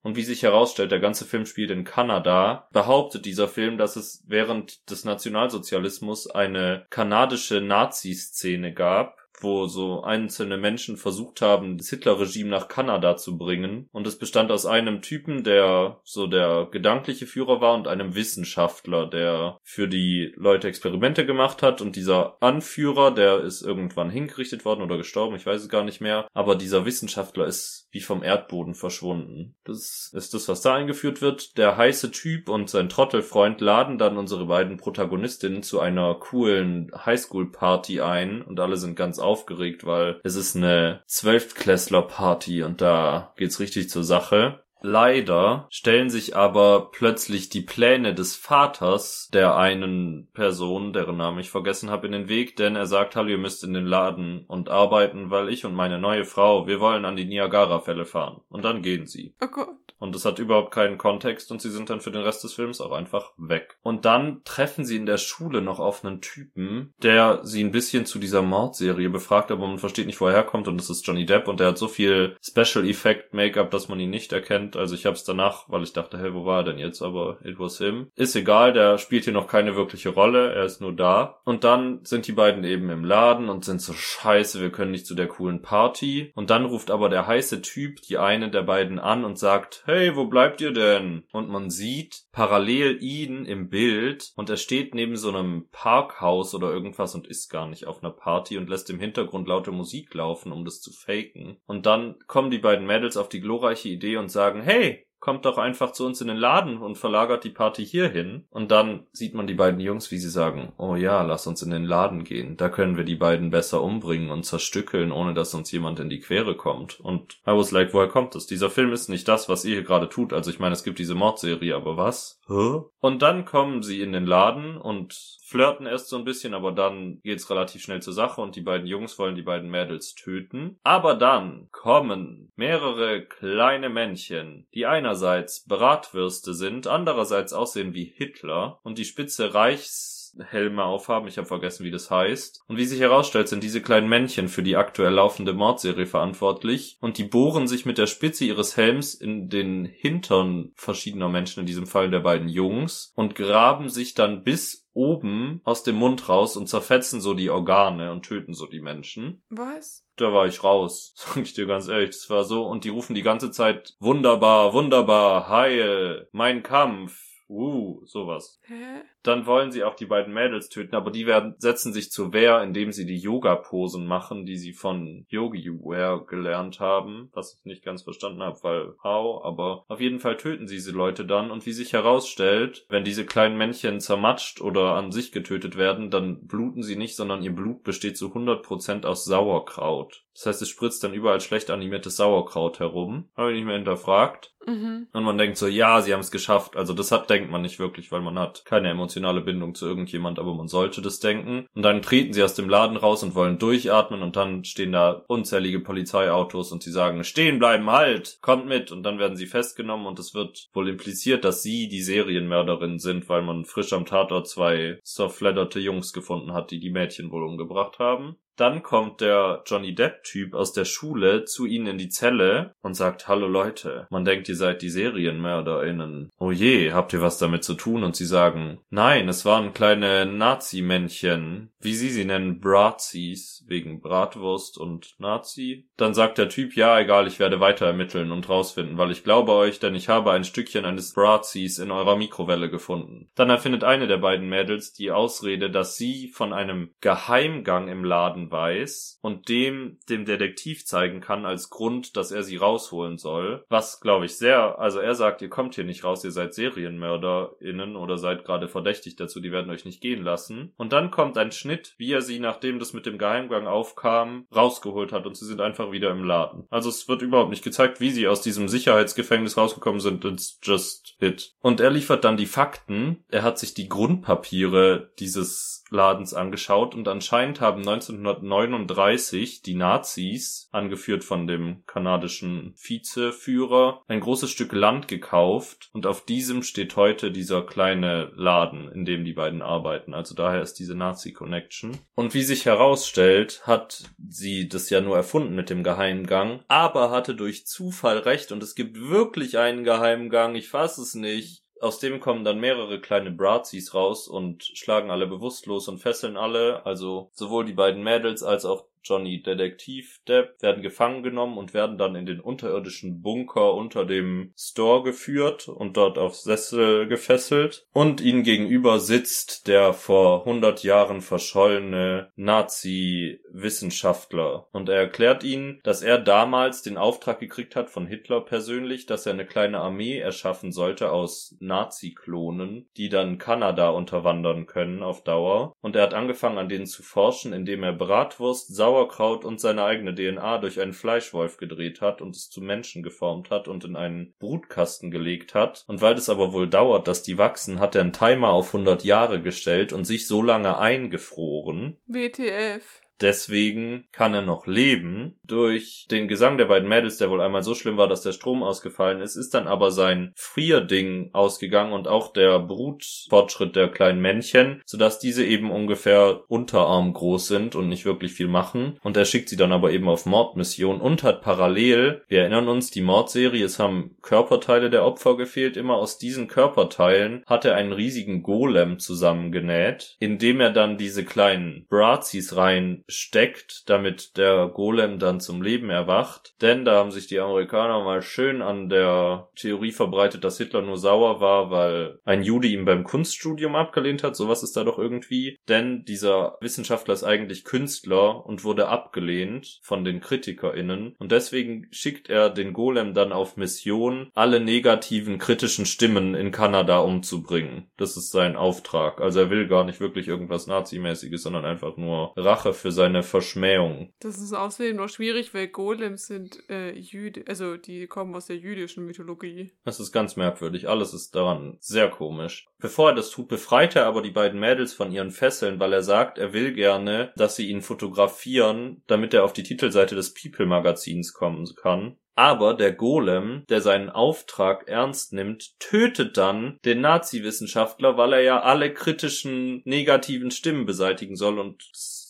Und wie sich herausstellt, der ganze Film spielt in Kanada, behauptet dieser Film, dass es während des Nationalsozialismus eine kanadische Nazi-Szene gab wo so einzelne Menschen versucht haben, das Hitler-Regime nach Kanada zu bringen. Und es bestand aus einem Typen, der so der gedankliche Führer war und einem Wissenschaftler, der für die Leute Experimente gemacht hat. Und dieser Anführer, der ist irgendwann hingerichtet worden oder gestorben, ich weiß es gar nicht mehr. Aber dieser Wissenschaftler ist wie vom Erdboden verschwunden. Das ist das, was da eingeführt wird. Der heiße Typ und sein Trottelfreund laden dann unsere beiden Protagonistinnen zu einer coolen Highschool-Party ein und alle sind ganz aufgeregt, weil es ist eine Zwölftklässler-Party und da geht's richtig zur Sache. Leider stellen sich aber plötzlich die Pläne des Vaters der einen Person, deren Namen ich vergessen habe, in den Weg, denn er sagt, hallo, ihr müsst in den Laden und arbeiten, weil ich und meine neue Frau, wir wollen an die Niagara-Fälle fahren. Und dann gehen sie. Oh Gott. Und es hat überhaupt keinen Kontext und sie sind dann für den Rest des Films auch einfach weg. Und dann treffen sie in der Schule noch auf einen Typen, der sie ein bisschen zu dieser Mordserie befragt, aber man versteht nicht, wo er herkommt und das ist Johnny Depp und der hat so viel Special Effect Make-up, dass man ihn nicht erkennt. Also ich hab's danach, weil ich dachte, hey, wo war er denn jetzt? Aber it was him. Ist egal, der spielt hier noch keine wirkliche Rolle, er ist nur da. Und dann sind die beiden eben im Laden und sind so scheiße, wir können nicht zu der coolen Party. Und dann ruft aber der heiße Typ die eine der beiden an und sagt, hey, wo bleibt ihr denn? Und man sieht parallel ihn im Bild und er steht neben so einem Parkhaus oder irgendwas und ist gar nicht auf einer Party und lässt im Hintergrund laute Musik laufen, um das zu faken. Und dann kommen die beiden Mädels auf die glorreiche Idee und sagen, hey, kommt doch einfach zu uns in den Laden und verlagert die Party hierhin. Und dann sieht man die beiden Jungs, wie sie sagen, oh ja, lass uns in den Laden gehen. Da können wir die beiden besser umbringen und zerstückeln, ohne dass uns jemand in die Quere kommt. Und I was like, woher kommt das? Dieser Film ist nicht das, was ihr hier gerade tut. Also ich meine, es gibt diese Mordserie, aber was? Hä? Und dann kommen sie in den Laden und flirten erst so ein bisschen, aber dann geht's relativ schnell zur Sache und die beiden Jungs wollen die beiden Mädels töten. Aber dann kommen mehrere kleine Männchen, die einerseits Bratwürste sind, andererseits aussehen wie Hitler und die Spitze Reichs Helme aufhaben. Ich habe vergessen, wie das heißt. Und wie sich herausstellt, sind diese kleinen Männchen für die aktuell laufende Mordserie verantwortlich. Und die bohren sich mit der Spitze ihres Helms in den Hintern verschiedener Menschen, in diesem Fall der beiden Jungs, und graben sich dann bis oben aus dem Mund raus und zerfetzen so die Organe und töten so die Menschen. Was? Da war ich raus, (laughs) sag ich dir ganz ehrlich. Das war so, und die rufen die ganze Zeit wunderbar, wunderbar, heil, mein Kampf. Uh, sowas. Hä? Dann wollen sie auch die beiden Mädels töten, aber die werden, setzen sich zur Wehr, indem sie die Yoga-Posen machen, die sie von Yogi Ware gelernt haben, was ich nicht ganz verstanden habe, weil how, aber auf jeden Fall töten sie diese Leute dann und wie sich herausstellt, wenn diese kleinen Männchen zermatscht oder an sich getötet werden, dann bluten sie nicht, sondern ihr Blut besteht zu 100% aus Sauerkraut. Das heißt, es spritzt dann überall schlecht animiertes Sauerkraut herum. Habe ich nicht mehr hinterfragt. Mhm. Und man denkt so, ja, sie haben es geschafft. Also das hat, denkt man nicht wirklich, weil man hat keine emotionale Bindung zu irgendjemand, aber man sollte das denken. Und dann treten sie aus dem Laden raus und wollen durchatmen und dann stehen da unzählige Polizeiautos und sie sagen, stehen bleiben, halt, kommt mit. Und dann werden sie festgenommen und es wird wohl impliziert, dass sie die Serienmörderin sind, weil man frisch am Tatort zwei softledderte Jungs gefunden hat, die die Mädchen wohl umgebracht haben. Dann kommt der Johnny Depp-Typ aus der Schule zu ihnen in die Zelle und sagt, hallo Leute, man denkt, ihr seid die SerienmörderInnen. Oh je, habt ihr was damit zu tun? Und sie sagen, nein, es waren kleine Nazi-Männchen, wie sie sie nennen, Brazis, wegen Bratwurst und Nazi. Dann sagt der Typ, ja, egal, ich werde weiter ermitteln und rausfinden, weil ich glaube euch, denn ich habe ein Stückchen eines Brazis in eurer Mikrowelle gefunden. Dann erfindet eine der beiden Mädels die Ausrede, dass sie von einem Geheimgang im Laden weiß und dem dem Detektiv zeigen kann als Grund, dass er sie rausholen soll. Was, glaube ich, sehr, also er sagt, ihr kommt hier nicht raus, ihr seid SerienmörderInnen oder seid gerade verdächtig dazu, die werden euch nicht gehen lassen. Und dann kommt ein Schnitt, wie er sie, nachdem das mit dem Geheimgang aufkam, rausgeholt hat und sie sind einfach wieder im Laden. Also es wird überhaupt nicht gezeigt, wie sie aus diesem Sicherheitsgefängnis rausgekommen sind. It's just it. Und er liefert dann die Fakten. Er hat sich die Grundpapiere dieses Ladens angeschaut und anscheinend haben 1939 die Nazis, angeführt von dem kanadischen Vizeführer, ein großes Stück Land gekauft und auf diesem steht heute dieser kleine Laden, in dem die beiden arbeiten. Also daher ist diese Nazi-Connection. Und wie sich herausstellt, hat sie das ja nur erfunden mit dem Geheimgang, aber hatte durch Zufall recht und es gibt wirklich einen Geheimgang, ich fass es nicht. Aus dem kommen dann mehrere kleine Brazis raus und schlagen alle bewusstlos und fesseln alle. Also sowohl die beiden Mädels als auch Johnny Detektiv Depp werden gefangen genommen und werden dann in den unterirdischen Bunker unter dem Store geführt und dort auf Sessel gefesselt. Und ihnen gegenüber sitzt der vor 100 Jahren verschollene Nazi-Wissenschaftler. Und er erklärt ihnen, dass er damals den Auftrag gekriegt hat von Hitler persönlich, dass er eine kleine Armee erschaffen sollte aus Nazi-Klonen, die dann Kanada unterwandern können auf Dauer. Und er hat angefangen, an denen zu forschen, indem er Bratwurst, Sauer Sauerkraut und seine eigene DNA durch einen Fleischwolf gedreht hat und es zu Menschen geformt hat und in einen Brutkasten gelegt hat. Und weil es aber wohl dauert, dass die wachsen, hat er einen Timer auf 100 Jahre gestellt und sich so lange eingefroren. WTF. Deswegen kann er noch leben. Durch den Gesang der beiden Mädels, der wohl einmal so schlimm war, dass der Strom ausgefallen ist, ist dann aber sein Frierding ausgegangen und auch der Brutfortschritt der kleinen Männchen, sodass diese eben ungefähr Unterarm groß sind und nicht wirklich viel machen. Und er schickt sie dann aber eben auf Mordmission und hat parallel, wir erinnern uns, die Mordserie, es haben Körperteile der Opfer gefehlt, immer aus diesen Körperteilen hat er einen riesigen Golem zusammengenäht, indem er dann diese kleinen Brazis rein steckt, damit der Golem dann zum Leben erwacht. Denn da haben sich die Amerikaner mal schön an der Theorie verbreitet, dass Hitler nur sauer war, weil ein Jude ihm beim Kunststudium abgelehnt hat. Sowas ist da doch irgendwie. Denn dieser Wissenschaftler ist eigentlich Künstler und wurde abgelehnt von den KritikerInnen. Und deswegen schickt er den Golem dann auf Mission, alle negativen kritischen Stimmen in Kanada umzubringen. Das ist sein Auftrag. Also er will gar nicht wirklich irgendwas Nazimäßiges, sondern einfach nur Rache für seine Verschmähung. Das ist außerdem noch schwierig, weil Golems sind äh, Jüde, also die kommen aus der jüdischen Mythologie. Das ist ganz merkwürdig. Alles ist daran sehr komisch. Bevor er das tut, befreit er aber die beiden Mädels von ihren Fesseln, weil er sagt, er will gerne, dass sie ihn fotografieren, damit er auf die Titelseite des People Magazins kommen kann. Aber der Golem, der seinen Auftrag ernst nimmt, tötet dann den Nazi-Wissenschaftler, weil er ja alle kritischen negativen Stimmen beseitigen soll und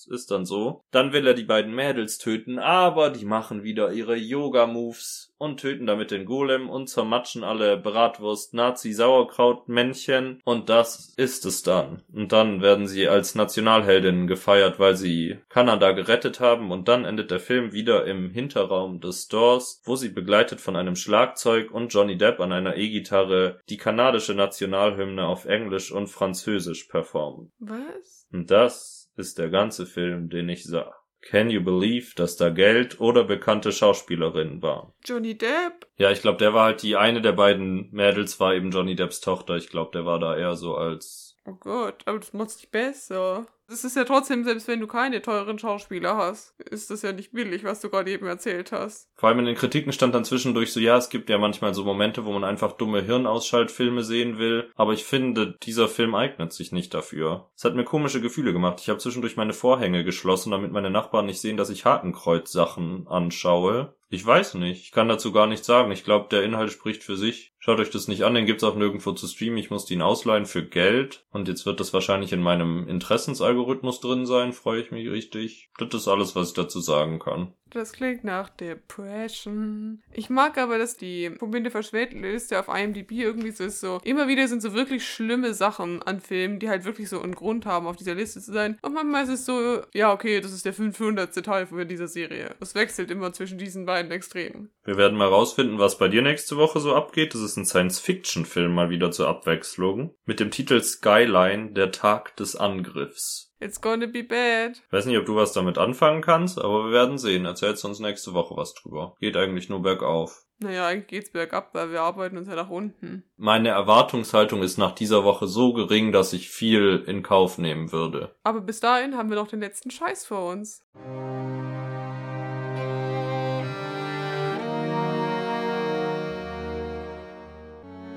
ist dann so. Dann will er die beiden Mädels töten, aber die machen wieder ihre Yoga-Moves und töten damit den Golem und zermatschen alle Bratwurst, Nazi, Sauerkraut, Männchen und das ist es dann. Und dann werden sie als Nationalheldinnen gefeiert, weil sie Kanada gerettet haben und dann endet der Film wieder im Hinterraum des Stores, wo sie begleitet von einem Schlagzeug und Johnny Depp an einer E-Gitarre die kanadische Nationalhymne auf Englisch und Französisch performen. Was? Und das ist der ganze Film, den ich sah. Can you believe, dass da Geld oder bekannte Schauspielerinnen waren? Johnny Depp? Ja, ich glaube, der war halt die eine der beiden Mädels, war eben Johnny Depps Tochter. Ich glaube, der war da eher so als. Oh Gott, aber das macht's nicht besser. Es ist ja trotzdem, selbst wenn du keine teuren Schauspieler hast, ist das ja nicht billig, was du gerade eben erzählt hast. Vor allem in den Kritiken stand dann zwischendurch so, ja, es gibt ja manchmal so Momente, wo man einfach dumme Hirnausschaltfilme sehen will, aber ich finde, dieser Film eignet sich nicht dafür. Es hat mir komische Gefühle gemacht. Ich habe zwischendurch meine Vorhänge geschlossen, damit meine Nachbarn nicht sehen, dass ich Hakenkreuz-Sachen anschaue. Ich weiß nicht. Ich kann dazu gar nichts sagen. Ich glaube, der Inhalt spricht für sich. Schaut euch das nicht an, den gibt's auch nirgendwo zu streamen. Ich musste ihn ausleihen für Geld. Und jetzt wird das wahrscheinlich in meinem Interessensalgorithmus drin sein. Freue ich mich richtig. Das ist alles, was ich dazu sagen kann. Das klingt nach Depression. Ich mag aber, dass die Verbinde verschwärt Liste auf IMDb irgendwie so ist so. Immer wieder sind so wirklich schlimme Sachen an Filmen, die halt wirklich so einen Grund haben, auf dieser Liste zu sein. Und manchmal ist es so, ja, okay, das ist der 500. Teil von dieser Serie. Es wechselt immer zwischen diesen beiden Extremen. Wir werden mal rausfinden, was bei dir nächste Woche so abgeht. Das ist ein Science-Fiction-Film mal wieder zur Abwechslung. Mit dem Titel Skyline, der Tag des Angriffs. It's gonna be bad. Ich weiß nicht, ob du was damit anfangen kannst, aber wir werden sehen. Erzählst uns nächste Woche was drüber. Geht eigentlich nur bergauf. Naja, eigentlich geht's bergab, weil wir arbeiten uns ja nach unten. Meine Erwartungshaltung ist nach dieser Woche so gering, dass ich viel in Kauf nehmen würde. Aber bis dahin haben wir noch den letzten Scheiß vor uns.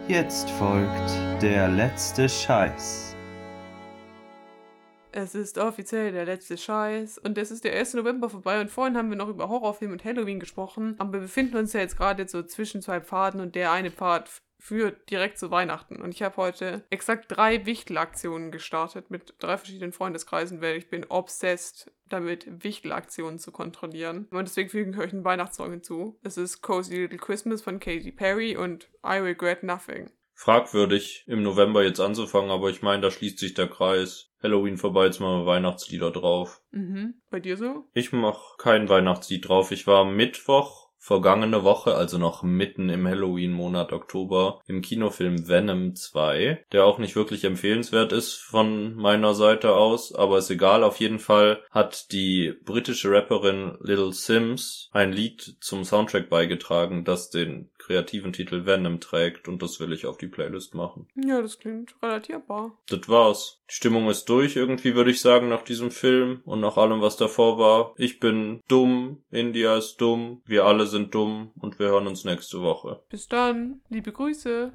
Jetzt folgt der letzte Scheiß. Es ist offiziell der letzte Scheiß und es ist der 1. November vorbei und vorhin haben wir noch über Horrorfilme und Halloween gesprochen, aber wir befinden uns ja jetzt gerade so zwischen zwei Pfaden und der eine Pfad führt direkt zu Weihnachten und ich habe heute exakt drei Wichtelaktionen gestartet mit drei verschiedenen Freundeskreisen, weil ich bin obsessed damit, Wichtelaktionen zu kontrollieren. Und deswegen füge ich euch einen Weihnachtssong hinzu. Es ist Cozy Little Christmas von Katy Perry und I Regret Nothing. Fragwürdig, im November jetzt anzufangen, aber ich meine, da schließt sich der Kreis. Halloween vorbei, jetzt machen wir Weihnachtslieder drauf. Mhm. Bei dir so? Ich mach kein Weihnachtslied drauf. Ich war Mittwoch vergangene Woche, also noch mitten im Halloween-Monat Oktober, im Kinofilm Venom 2, der auch nicht wirklich empfehlenswert ist von meiner Seite aus, aber ist egal. Auf jeden Fall hat die britische Rapperin Little Sims ein Lied zum Soundtrack beigetragen, das den kreativen Titel Venom trägt und das will ich auf die Playlist machen. Ja, das klingt relatierbar. Das war's. Die Stimmung ist durch, irgendwie würde ich sagen, nach diesem Film und nach allem, was davor war. Ich bin dumm, India ist dumm, wir alle sind dumm und wir hören uns nächste Woche. Bis dann. Liebe Grüße.